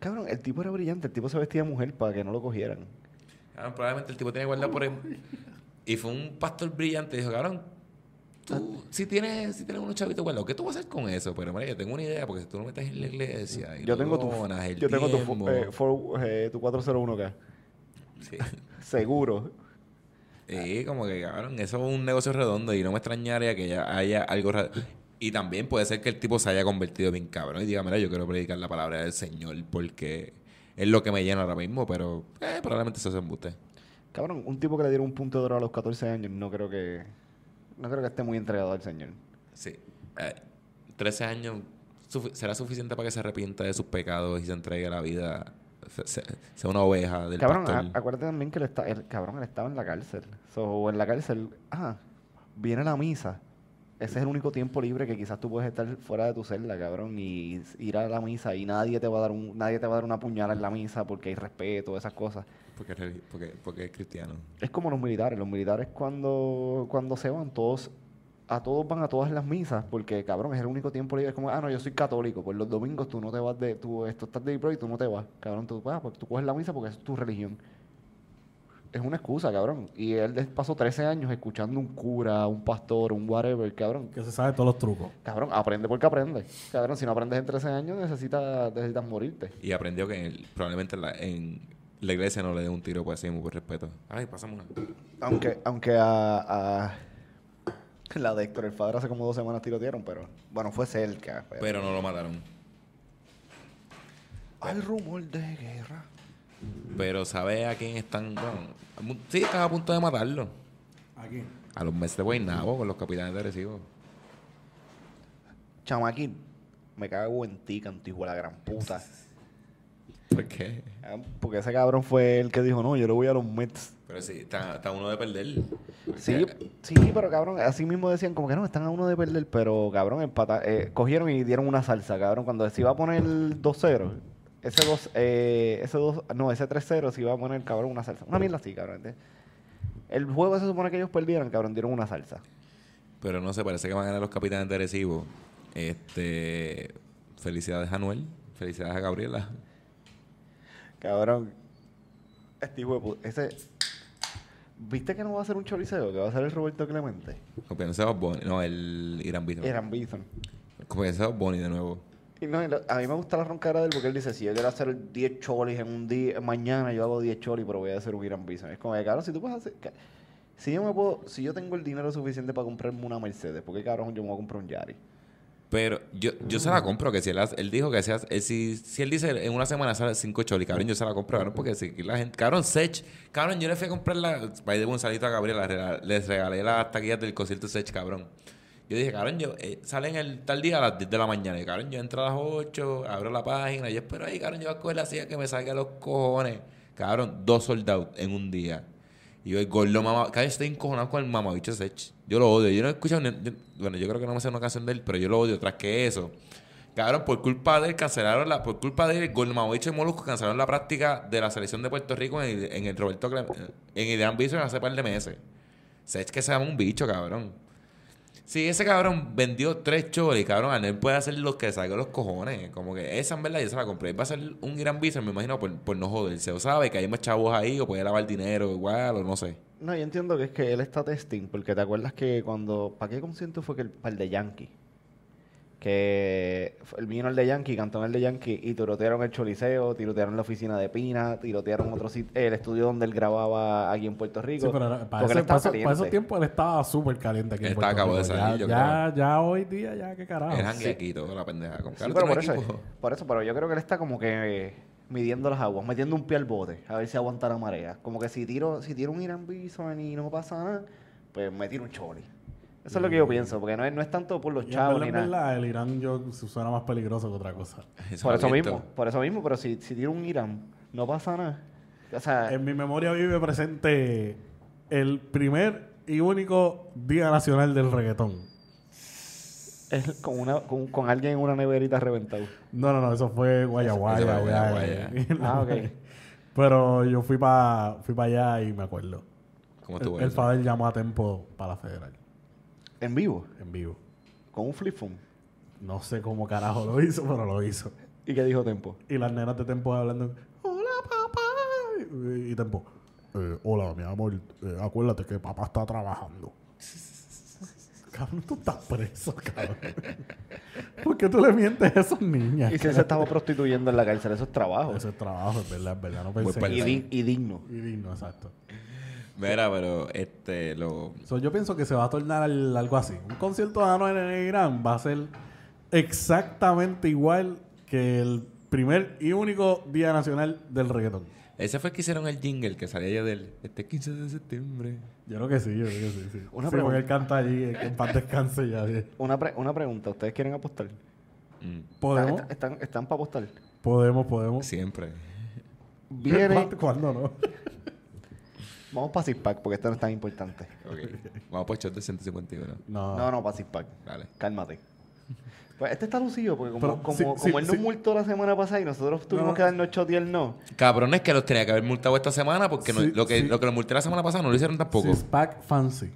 Cabrón, el tipo era brillante. El tipo se vestía de mujer para que no lo cogieran. Cabrón, probablemente el tipo tenía guardado por ahí. Y fue un pastor brillante dijo, cabrón, tú, si tienes, si tienes unos chavitos guardados, ¿qué tú vas a hacer con eso? Pero mira, yo tengo una idea, porque si tú no metes en la iglesia y Yo tengo tu, donas, el yo tengo tu, eh, for- eh, tu 401k. sí. [LAUGHS] Seguro. Sí, como que, cabrón, eso es un negocio redondo y no me extrañaría que ya haya algo... Y también puede ser que el tipo se haya convertido bien cabrón y diga, mira, yo quiero predicar la palabra del Señor porque es lo que me llena ahora mismo, pero eh, probablemente eso se embuste. Cabrón, un tipo que le dieron un punto de oro a los 14 años, no creo que no creo que esté muy entregado al Señor. Sí. Eh, 13 años sufi- será suficiente para que se arrepienta de sus pecados y se entregue a la vida, se- se- sea una oveja del cabrón, pastor. acuérdate también que está, el cabrón él estaba en la cárcel. So, en la cárcel, ah, viene la misa. Ese es el único tiempo libre que quizás tú puedes estar fuera de tu celda, cabrón, y ir a la misa y nadie te va a dar un, nadie te va a dar una puñalada en la misa porque hay respeto, esas cosas. Porque, porque, porque es cristiano. Es como los militares. Los militares cuando, cuando se van, todos, a todos van a todas las misas, porque cabrón, es el único tiempo libre. Es como, ah, no, yo soy católico, pues los domingos tú no te vas de, tú esto estás de pro y tú no te vas. Cabrón, tú, ah, pues tú coges la misa porque es tu religión. Es una excusa, cabrón. Y él pasó 13 años escuchando un cura, un pastor, un whatever, cabrón. Que se sabe todos los trucos. Cabrón, aprende porque aprende. Cabrón, si no aprendes en 13 años, necesitas, necesitas morirte. Y aprendió que en el- probablemente en la, en la iglesia no le dé un tiro por así, por respeto. Ay, pasamos una. Aunque, aunque a, a [LAUGHS] la de Héctor el Padre hace como dos semanas tirotearon, pero bueno, fue cerca. Pero, Pero no lo mataron. Hay rumor de guerra. Pero ¿sabe a quién están? Bueno, a sí, están a punto de matarlo. Aquí. A los meses de Guaynabo con los capitanes de Arecibo. Chamaquín, me cago en ti, de la gran puta. [LAUGHS] ¿Por qué? Ah, Porque ese cabrón fue el que dijo, no, yo le voy a los Mets. Pero sí, está, está uno de perder. Sí, sí, pero cabrón, así mismo decían como que no, están a uno de perder, pero cabrón, empata, eh, cogieron y dieron una salsa, cabrón, cuando se iba a poner 2-0, ese 2, eh, ese 2, no, ese 3-0 se iba a poner, cabrón, una salsa. Una mierda así, cabrón. El juego se supone que ellos perdieran, cabrón, dieron una salsa. Pero no sé, parece que van a ganar los capitanes de Arecibo. Este. Felicidades a Anuel. Felicidades a Gabriela. Cabrón, este pu- ese... ¿Viste que no va a ser un choriceo? Que va a ser el Roberto Clemente. Copiándose a Bunny. No, el Irán Bison. Eran Bison. Copiándose a Bunny de nuevo. Y no, a mí me gusta la roncada de él porque él dice, si yo quiero hacer 10 cholis en un día, mañana yo hago 10 cholis, pero voy a hacer un Irán Bison. Es como, cabrón, si tú puedes hacer... Si yo me puedo, si yo tengo el dinero suficiente para comprarme una Mercedes, ¿por qué cabrón yo me voy a comprar un Yari? Pero yo, yo se la compro, que si él, él dijo que sea, eh, si, él dice en una semana sale cinco cholis, cabrón, yo se la compro, cabrón, porque si la gente, cabrón, Sech, cabrón, yo le fui a comprar la, by the way, un a Gabriela, les regalé las taquillas del concierto Sech, cabrón. Yo dije, cabrón, yo, eh, salen el tal día a las 10 de la mañana, y cabrón, yo entro a las 8, abro la página, yo espero ahí, cabrón, yo voy a coger la silla que me salga los cojones. Cabrón, dos soldados en un día. Y yo, el gordo mamá, vez estoy encojonado con el mamabicho Sech. Yo lo odio. Yo no he escuchado, ni- bueno, yo creo que no me sé una canción de él, pero yo lo odio. Tras que eso, cabrón, por culpa de él cancelaron la, por culpa de él, el gordo mamabicho y Molusco cancelaron la práctica de la selección de Puerto Rico en el, en el Roberto, en el Irán Bison hace par de meses. Sech que se llama un bicho, cabrón. Si ese cabrón vendió tres cholis, cabrón, Arnel puede hacer lo que salga los cojones. Como que esa en verdad yo se la compré. Va a ser un gran business, me imagino, por, por no joderse. O sabe que hay más chavos ahí, o puede lavar dinero igual, o no sé. No, yo entiendo que es que él está testing, porque te acuerdas que cuando... ¿Para qué concierto fue que el, para el de Yankee? Que vino el de Yankee, cantó en el de Yankee y tirotearon el Choliseo, tirotearon la oficina de Pina, tirotearon otro sit- el estudio donde él grababa aquí en Puerto Rico. Sí, pero era- para, porque ese- él para estaba eso- para esos caliente. tiempos él estaba súper caliente aquí en Está Puerto acabado de Rico. salir, ya, yo ya, ya hoy día, ya, qué carajo. Es sí. jangue aquí todo, la pendeja. Con Sí, Carlos pero por eso, equipo. por eso, pero yo creo que él está como que eh, midiendo las aguas, metiendo un pie al bote, a ver si aguanta la marea. Como que si tiro, si tiro un Irán Bison y no pasa nada, pues me tiro un choli. Eso es lo que yo pienso, porque no es, no es tanto por los chavos ni nada. verdad, el Irán yo suena más peligroso que otra cosa. [LAUGHS] Por eso mismo, por eso mismo, pero si, si tiro un Irán, no pasa nada. O sea, En mi memoria vive presente el primer y único Día Nacional del Reggaetón. es con, una, con, con alguien en una neverita reventado. No, no, no, eso fue Guayaguaya. Eso fue allá Guayaguaya. en- Ah, ok. [LAUGHS] Pero yo fui para fui pa allá y me acuerdo. ¿Cómo El, el eso? Fader llamó a Tempo para la federal, En vivo, en vivo. con un flip phone. No sé cómo carajo lo hizo, pero lo hizo. ¿Y qué dijo Tempo? Y las nenas de Tempo hablando, hola papá. Y, y Tempo, "Eh, hola mi amor, eh, acuérdate que papá está trabajando. [LAUGHS] Cabrón, tú estás preso, cabrón. [LAUGHS] ¿Por qué tú le mientes a esas niñas? Y si él se estaba prostituyendo en la cárcel, eso es trabajo. Ese es trabajo, es verdad, es verdad. No Voy pensé Y, eso. di- y digno. Y digno, exacto. Mira, pero este, lo. So, yo pienso que se va a tornar al- algo así. Un concierto de Anuel en el Irán va a ser exactamente igual que el primer y único Día Nacional del Reggaetón. Ese fue el que hicieron el jingle que salía ya del este 15 de septiembre. Yo creo que sí, yo creo que sí. sí. [LAUGHS] Una sí, pregunta. porque él canta allí, eh, en paz descanse ya. Una, pre- una pregunta, ¿ustedes quieren apostar? Mm, ¿Podemos? ¿Están, están, están para apostar? Podemos, podemos. siempre. Viene, [LAUGHS] ¿Cuándo, cuándo no? Vamos para Pack porque esto no es tan importante. Vamos por shot de 151. No. No, no, para Pack. Dale. Cálmate. Pues este está lucido porque como, Pero, como, sí, como sí, él nos sí. multó la semana pasada y nosotros tuvimos No. que darnos shot y él no. Cabrones que los tenía que haber multado esta semana porque no- lo, que, sí. lo que los multé la semana pasada no lo hicieron tampoco. Six Pack Fancy.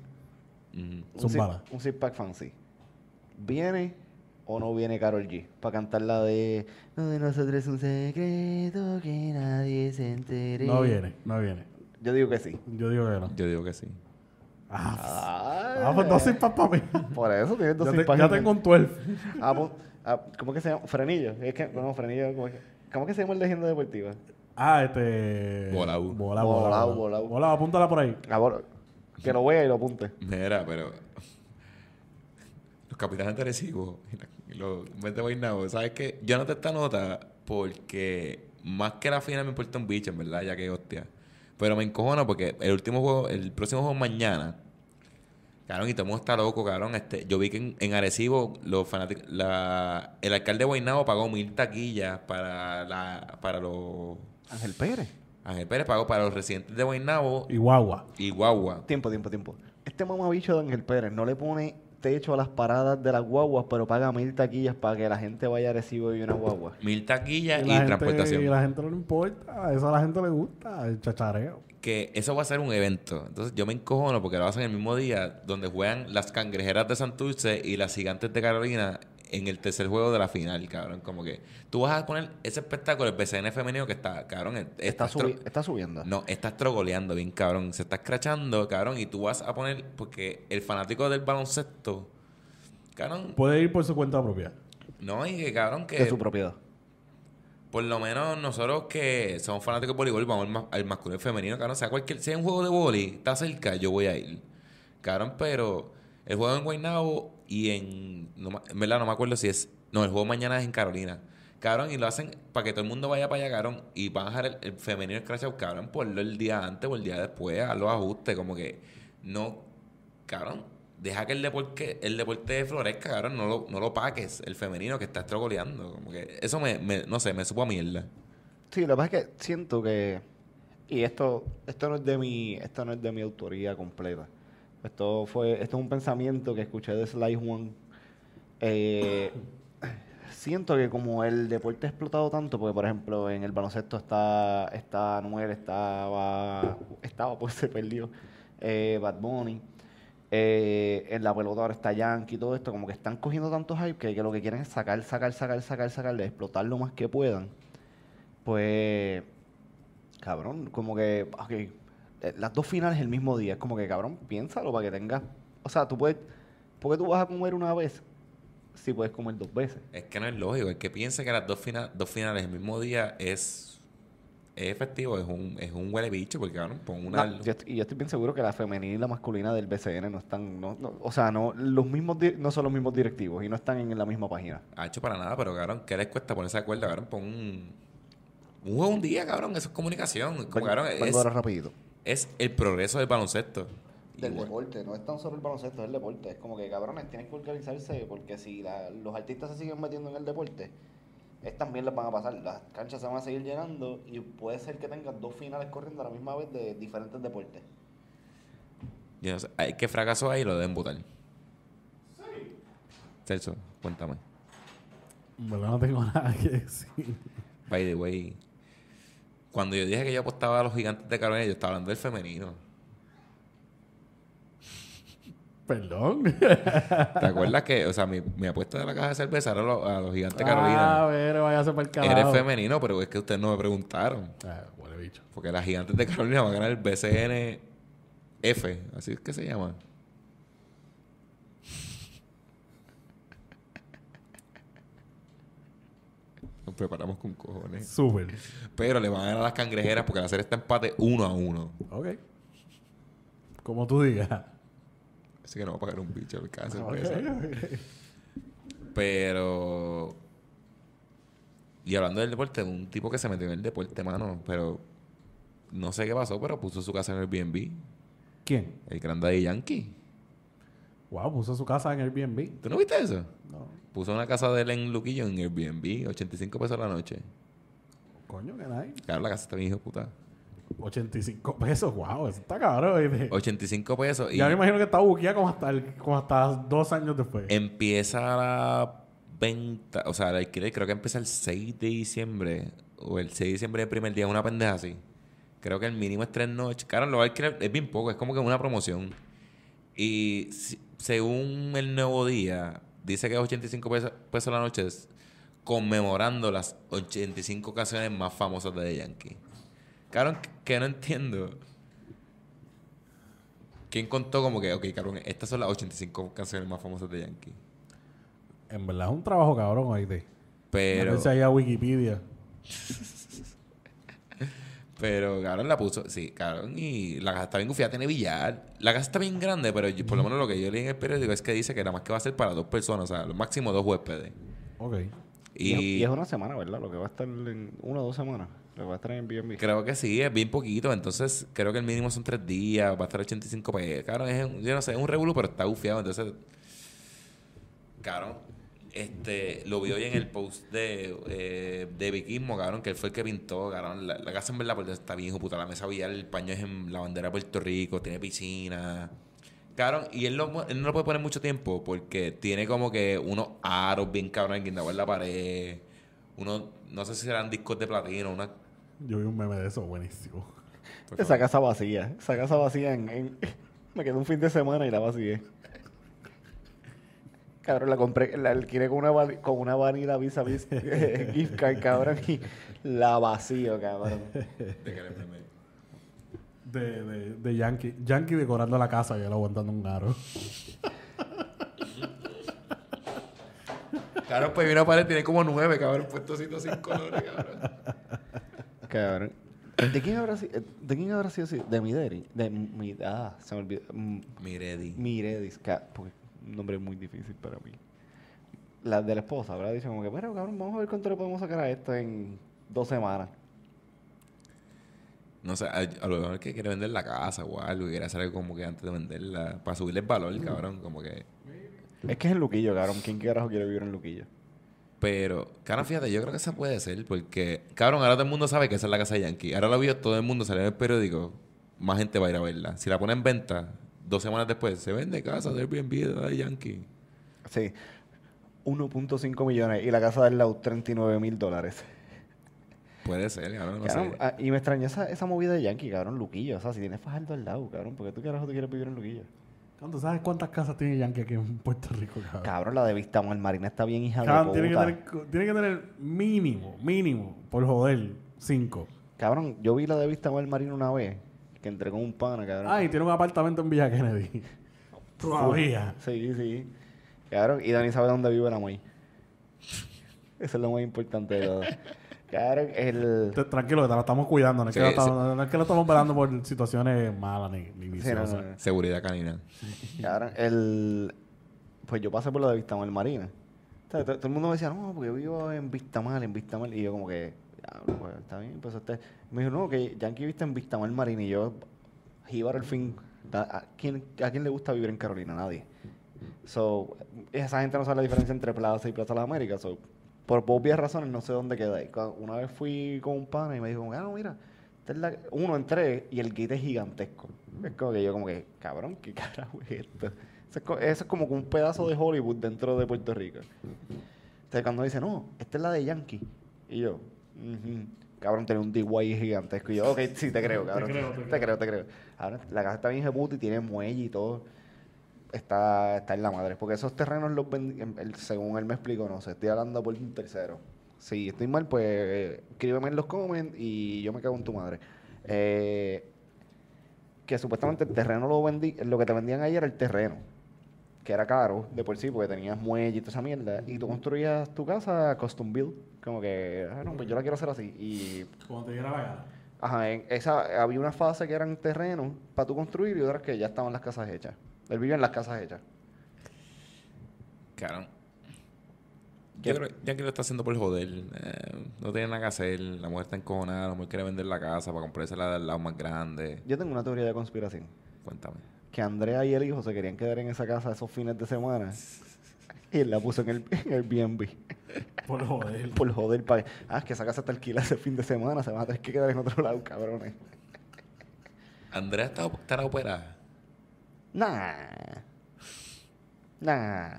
Mm. Un six- Un six pack fancy. ¿Viene o no viene Carol G? Para cantar la de... No de nosotros es un secreto que nadie se entere. No viene, no viene. Yo digo que sí. Yo digo que no. Yo digo que sí. Ah, Ah, pues dos Six Pack para mí. Por eso tienes dos te- pack ya en- tengo un 12. Ah, pues, ah, ¿Cómo que se llama? Frenillo. Es que, no, Frenillo. ¿Cómo, es que, ¿Cómo que se llama el de agenda deportiva? Ah, este. Volau. Volau, Volau, volau. volau. Volau, apúntala por ahí. Ah, que lo vea y lo apunte. Mira, pero. Los capitanes de Arecibo y los de Guaynabo, ¿sabes qué? Yo anoté esta nota porque más que la final me importa un bicho, en verdad, ya que hostia. Pero me encojono porque el último juego, el próximo juego es mañana. Cabrón, y todo el mundo está loco, cabrón. Este, yo vi que en, en Arecibo los fanáticos, la, el alcalde de Guaynabo pagó mil taquillas para la, para los Ángel Pérez. Ángel Pérez pagó para los residentes de Guaynabo Y guagua. y Guagua. Tiempo, tiempo, tiempo. Este mamabicho de Ángel Pérez no le pone techo a las paradas de las guaguas, pero paga mil taquillas para que la gente vaya a Recibo y una guagua. Mil taquillas Y y, la, gente, transportación. y la gente no le importa. Eso a la gente le gusta. El chachareo. que eso va a ser un evento. Entonces yo me encojono porque lo hacen el mismo día donde juegan las cangrejeras de Santurce y las gigantes de Carolina en el tercer juego de la final, cabrón. Como que tú vas a poner ese espectáculo, el BCN femenino que está, cabrón. Está, subi- tro- está subiendo. No, estás trogoleando bien, cabrón. Se está escrachando, cabrón. Y tú vas a poner, porque el fanático del baloncesto, cabrón, Puede ir por su cuenta propia. no, y que cabrón, que de su propiedad. por lo menos nosotros que somos fanáticos de voleibol, vamos al, ma- al masculino y femenino, cabrón. O sea, cualquier, si hay un juego de voleibol, está cerca, yo voy a ir. Cabrón, pero el juego en Guaynabo y en. No, en verdad, no me acuerdo si es. No, el juego mañana es en Carolina. Cabrón, y lo hacen para que todo el mundo vaya para allá, cabrón. Y van a dejar el, el femenino Crash Out, cabrón, ponlo el día antes o el día después, a los ajustes. Como que no. Cabrón, deja que el deporte, el deporte florezca, cabrón. No lo, no lo paques, el femenino que está estrogoleando. Como que eso me, me- no sé, me supo a mierda. Sí, lo que pasa es que siento que y esto esto no es de mi esto no es de mi autoría completa. Esto fue esto es un pensamiento que escuché de Sly One. Eh, siento que como el deporte ha explotado tanto, porque por ejemplo en el baloncesto está está Anuel, estaba estaba pues [LAUGHS] se perdió eh, Bad Bunny Eh, en la pelota ahora está Yankee y todo esto, como que están cogiendo tanto hype que, lo que quieren es sacar, sacar, sacar, sacar, sacar, explotar lo más que puedan. Pues, cabrón, como que, las dos finales el mismo día, es como que, cabrón, piénsalo para que tengas, o sea, tú puedes, ¿por qué tú vas a comer una vez si puedes comer dos veces? Es que no es lógico. El que piense que las dos, fina- dos finales el mismo día es, es efectivo, es un, es un huele bicho, porque cabrón, pon una. No, yo est- y yo estoy bien seguro que la femenina y la masculina del BCN no están, no, no- o sea, no, los mismos, no son los mismos directivos y no están en la misma página. Ha hecho para nada, pero cabrón, ¿qué les cuesta ponerse de acuerdo? Cabrón, pon un. Un juego un día, cabrón, eso es comunicación. Como, Vengo- cabrón, vengo es, ahora rapidito. Es el progreso del baloncesto. Del Igual. deporte, no es tan solo el baloncesto, es el deporte. Es como que cabrones tienen que organizarse porque si la- los artistas se siguen metiendo en el deporte, estas mierdas van a pasar. Las canchas se van a seguir llenando y puede ser que tengas dos finales corriendo a la misma vez de diferentes deportes. Yo no sé, hay que fracasó ahí lo deben votar. Celso, cuéntame. En verdad no tengo [LAUGHS] nada que decir. By the way, cuando yo dije que yo apostaba a los gigantes de Carolina, yo estaba hablando del femenino. Perdón. ¿Te acuerdas que, o sea, mi, mi apuesta de la caja de cerveza era a los, a los gigantes de Ah, Carolina? pero váyase para el carajo. Eres femenino, pero es que ustedes no me preguntaron. Ah, huele bicho. Porque las gigantes de Carolina van a ganar el BCN F, así es que se llama. Nos preparamos con cojones. Súper. Pero le van a ganar a las cangrejeras porque la serie está empate uno a uno. Ok. Como tú digas. Así que no va a pagar un bicho el caja de Ok, cerveza. ok. Pero. Y hablando del deporte, un tipo que se metió en el deporte, mano. Pero. No sé qué pasó, pero puso su casa en el Airbnb. ¿Quién? El gran Daddy Yankee. Wow, puso su casa en Airbnb. ¿Tú no viste eso? No. Puso una casa de él en Luquillo en Airbnb, 85 pesos a la noche. Coño, que nadie. Claro, la casa está bien hijo puta. 85 pesos. Wow, eso está cabrón. ¿viste? 85 pesos y Ya me imagino que está buqueada como hasta, el- como hasta dos años después. empieza la venta, o sea, el alquiler creo que empieza el 6 de diciembre o el 6 de diciembre del primer día, una pendeja así. Creo que el mínimo es tres noches. Claro, lo alquiler es bien poco, es como que una promoción. Y si- según el nuevo día, dice que es 85 pesos, pesos la noche, es conmemorando las 85 canciones más famosas de The Yankee. Claro, que no entiendo. ¿Quién contó como que, ok, cabrón, estas son las 85 canciones más famosas de Yankee? En verdad es un trabajo cabrón ahí de. Pero, Métanse ahí a Wikipedia. [LAUGHS] pero, cabrón, la puso, sí, cabrón, y la casa está bien gufiada, tiene billar. La casa está bien grande, pero yo- por lo menos lo que yo leí en el periódico es que dice que nada más que va a ser para dos personas, o sea, lo máximo dos huéspedes. Ok. Y, es, Y, y es una semana, ¿verdad? Lo que va a estar en una o dos semanas. Lo que va a estar en Airbnb. creo que sí, es bien poquito, entonces creo que el mínimo son tres días, va a estar 85 pesos. Cabrón, es, un- yo no sé, es un revuelo, pero está gufiado, entonces, cabrón, este, lo vi hoy en el post de, eh, de Viquismo, cabrón, que él fue el que pintó, cabrón, la, la casa en verdad pues, está bien, hijo puta, la mesa billar, el paño es en la bandera de Puerto Rico, tiene piscina, cabrón, y él, lo- él no lo puede poner mucho tiempo porque tiene como que unos aros bien cabrón guindados en la pared, unos, no sé si serán discos de platino, una... Yo vi un meme de eso buenísimo. Esa casa vacía. Esa casa vacía en, en- [LAUGHS] Me quedé un fin de semana y la vacié. Cabrón, la compré, la alquilé con una, con una vanilla vis a vis [LAUGHS] eh, gift card, cabrón, y la vacío, cabrón. De meme. De, de, de Yankee. Yankee decorando la casa y él aguantando un aro. Claro, pues vino pared tiene como nueve, cabrón, puesto sin colores, cabrón. Cabrón. ¿De quién habrá sido? ¿De quién habrá sido? así? De Mideri. De mi, ah, se me olvidó. Mm, Miredi. Miredis, ca- porque un nombre muy difícil para mí. La de la esposa, habrá dicho como que, bueno, cabrón, vamos a ver cuánto le podemos sacar a esto en dos semanas. No sé, a, a lo mejor que quiere vender la casa o algo, y quiere hacer algo como que antes de venderla, para subirle el valor, cabrón, como que... Es que es en Luquillo, cabrón. ¿Quién carajo quiere vivir en Luquillo? Pero, cabrón, fíjate, yo creo que esa puede ser, porque, cabrón, ahora todo el mundo sabe que esa es la casa de Yankee. Ahora lo vio todo el mundo, salió en el periódico, más gente va a ir a verla. Si la pone en venta, dos semanas después, se vende casa de Airbnb de Daddy Yankee. Sí. 1.5 millones y la casa del lado 39 mil dólares. Puede ser, cabrón, no Cabrón, sé. ah, y me extraña esa, esa movida de Yankee, cabrón, Luquillo. O sea, si tienes Fajardo al lado, cabrón, ¿por qué tú carajo te quieres vivir en Luquillo? ¿Tú sabes cuántas casas tiene Yankee aquí en Puerto Rico, cabrón? Cabrón, la de Vista Marina está bien hija Cabrón, de tiene, que puta. tener, tiene que tener mínimo, mínimo, por joder, cinco. Cabrón, yo vi la de Vista Marina una vez, que entré con un pana, cabrón. Ah, y tiene un apartamento en Villa Kennedy. [LAUGHS] Todavía. Sí, sí. Cabrón, y Dani sabe dónde vive la May. [LAUGHS] Eso es lo más importante de todo. Cabrón, el... Tranquilo, que te lo estamos cuidando. No es, Sí, que, lo sí. estamos, no es que lo estamos velando por situaciones malas ni, ni Sí, no, viciosas. no, no. Seguridad canina. Cabrón, el... Pues yo pasé por la de Vistamar Marina. O sea, to- todo el mundo me decía, no, porque yo vivo en Vistamar, en Vistamar. Y yo como que, "Diablo, pues está bien. Pues usted... Me dijo, no, que Yankee viste en Vistamar Marina. Y yo, jíbaro al fin. ¿A quién, ¿A quién le gusta vivir en Carolina? Nadie. So, esa gente no sabe la diferencia entre Plaza y Plaza de las Américas. So, por obvias razones no sé dónde queda. Una vez fui con un pana y me dijo, ah, no, mira, esta es la... uno entré y el gate es gigantesco. Es como que yo como que, cabrón, ¿qué carajo es esto? Eso es, eso es como un pedazo de Hollywood dentro de Puerto Rico. Entonces cuando dice, no, esta es la de Yankee. Y yo, Cabrón, tiene un DIY gigantesco. Y yo, ok, sí, te creo, [LAUGHS] cabrón. creo, te te creo, te creo. Ahora, la casa está bien jeputa y tiene muelle y todo está, está en la madre. Porque esos terrenos los em, según él me explicó, no sé, estoy hablando por un tercero. Si estoy mal, pues escríbeme en los comments y yo me cago en tu madre. Eh, que supuestamente el terreno lo vendí, lo que te vendían ahí era el terreno, que era caro de por sí, porque tenías muelle y toda esa mierda, y tú construías tu casa custom build, como que, ah, no, pues yo la quiero hacer así. Y Como te diera la gana. Ajá, en esa, había una fase que eran terrenos para tú construir y otras que ya estaban las casas hechas. Él vive en las casas hechas. ¿Qué? Yo creo ya que lo está haciendo por joder. Eh, no tiene nada que hacer. La mujer está encojonada. La mujer quiere vender la casa para comprarse la del lado más grande. Yo tengo una teoría de conspiración. Cuéntame. Que Andrea y el hijo se querían quedar en esa casa esos fines de semana. [LAUGHS] Y él la puso en el, en el B&B. Por joder. [LAUGHS] Por joder, pa- Ah, es que esa casa está alquilada ese fin de semana. Se van a tener que quedar en otro lado, cabrones. Andrea está, estará operada. Nah. Nah.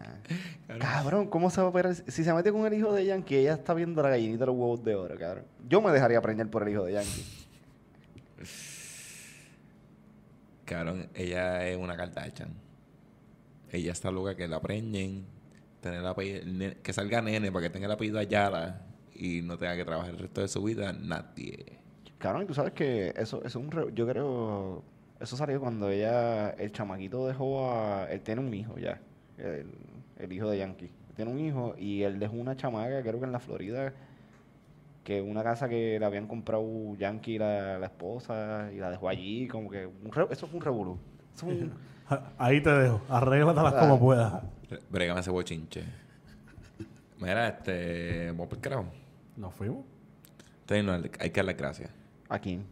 Cabrón, ¿cómo se va a operar? Si se mete con el hijo de Yankee, ella está viendo la gallinita de los huevos de oro, cabrón. Yo me dejaría preñar por el hijo de Yankee. Cabrón, ella es una Kardashian. Ella está loca que la preñen. Tener el apellido- que salga nene para que tenga el apellido Ayala y no tenga que trabajar el resto de su vida nadie. Cabrón, y tú sabes que eso, eso es un... re- Yo creo... Eso salió cuando ella... El chamaquito dejó a... Él tiene un hijo ya. El, el hijo de Yankee. Tiene un hijo y él dejó una chamaca, creo que en la Florida, que una casa que le habían comprado Yankee la, la esposa y la dejó allí, como que... un re- eso fue un revolú. [LAUGHS] Ahí te dejo. Arréglatelas Ah. como puedas. Bregame ese bochinche. Mira, este. Vamos por carajo. Nos fuimos. Entonces, no, hay que darle gracias. ¿A quién?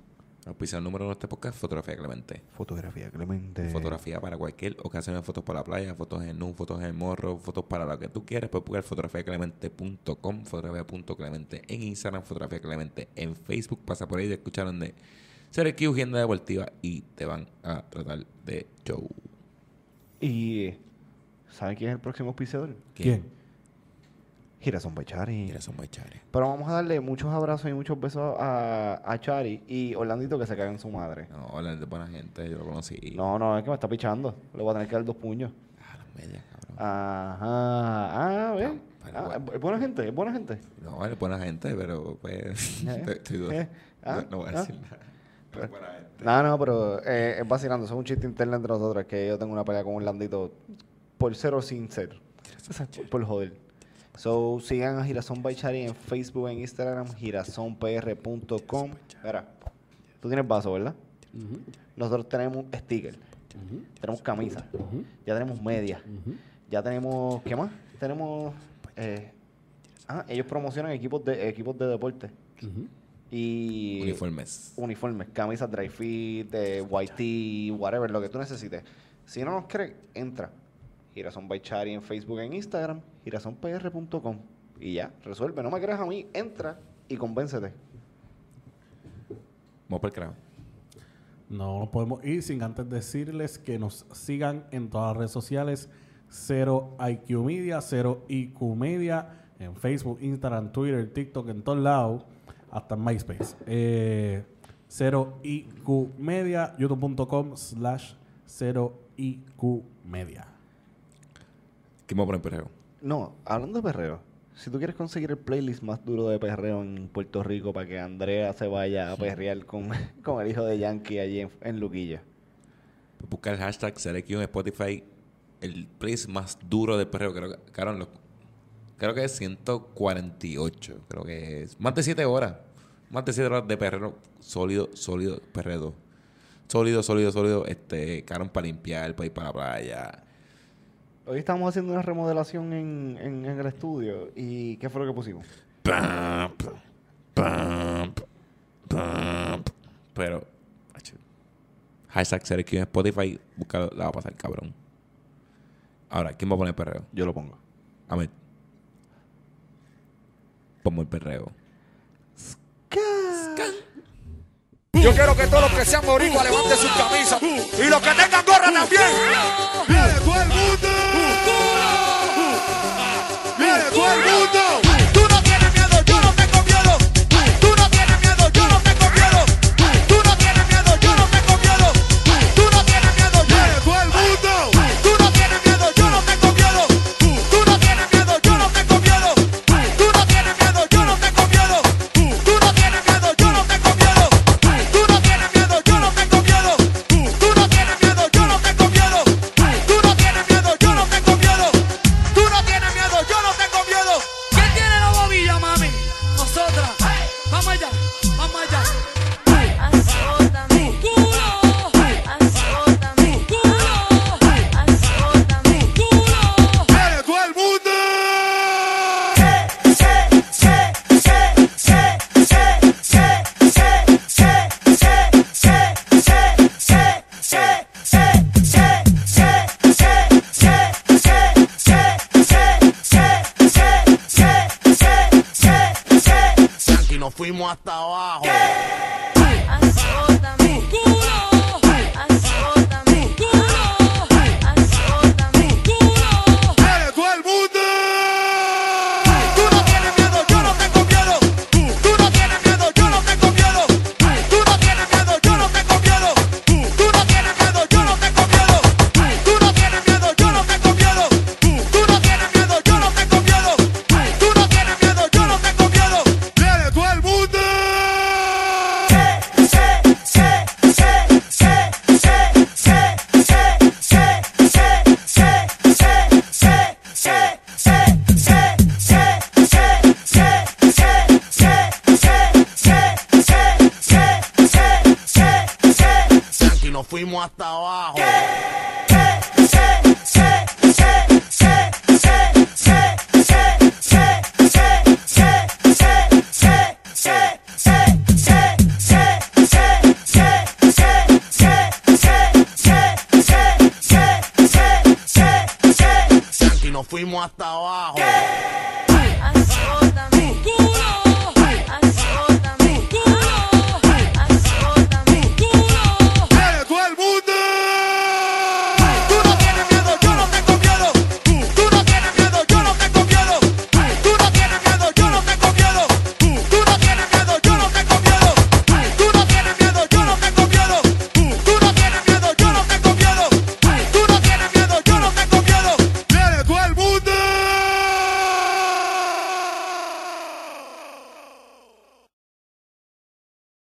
El número de este podcast Fotografía Clemente. Fotografía, Clemente. Fotografía para cualquier ocasión, fotos para la playa, fotos en nu, fotos en morro, fotos para lo que tú quieras. Puedes buscar fotografiaclemente.com, fotografía.clemente en Instagram, fotografía clemente en Facebook. Pasa por ahí de escucharon de Ser Q, Agenda Deportiva y te van a tratar de show. Y... ¿Saben quién es el próximo auspiciador? ¿Quién? Girasón son muy chares. Pero vamos a darle muchos abrazos y muchos besos a, a Chari y Orlandito que se caga en su madre. No, hola, de buena gente, yo lo conocí. No, no, es que me está pichando. Le voy a tener que dar dos puños. Ah, las medias, cabrón. Ajá. Ah, ¿ves? Ah, bueno. es buena gente, es buena gente. No, es buena gente, pero pues. Eh, [LAUGHS] estoy- estoy duda- eh, ah, no, no voy a ah. decir nada. Pero es buena gente. No, no, pero eh, es vacilando. Eso es un chiste interno entre nosotros. Que yo tengo una pelea con Orlandito por ser o sin ser. Por, por joder. So, sigan a Girasón by Chari en Facebook, en Instagram, girasonpr.com. Mira, tú tienes vaso, ¿verdad? Nosotros tenemos sticker, tenemos camisa, ya tenemos media, ya tenemos, ¿qué más? Tenemos, eh, ah, ellos promocionan equipos de equipos de deporte y Uniformes. uniformes, camisas dry fit, eh, white tee, whatever, lo que tú necesites. Si no nos crees, entra. Girasón by Chari en Facebook, en Instagram, girasonpr.com y ya, resuelve. No me creas a mí, entra y convéncete. Vamos por el. No nos podemos ir sin antes decirles que nos sigan en todas las redes sociales. Cero IQ Media, Cero IQ Media, en Facebook, Instagram, Twitter, TikTok, en todos lados, hasta en MySpace. Eh, Cero IQ Media, youtube.com slash 0IQ Media. ¿Quién va a poner perreo? No, hablando de perreo. Si tú quieres conseguir el playlist más duro de perreo en Puerto Rico para que Andrea se vaya a perrear con, [LAUGHS] con el hijo de Yankee allí en, en Luquilla. Busca el hashtag SelecQ en Spotify. El place más duro de perreo. Creo que, lo- creo que es 148. Creo que es. Más de 7 horas. Más de 7 horas de perreo. Sólido, sólido, perreo. Sólido, sólido, sólido. Este, cabrón para limpiar, para ir para la playa. Hoy estamos haciendo una remodelación en, en- en el estudio. ¿Y qué fue lo que pusimos? Pam, pam, pam. Pero, hashtag en Spotify. Búscalo, la va a pasar, cabrón. Ahora, ¿quién va a poner perreo? Yo lo pongo. A ver. Pongo el perreo. Yo quiero que todos los que sean boricuas levanten sus camisas y los que tengan gorra también. ¡Viene todo el mundo! ¡Viene todo el mundo!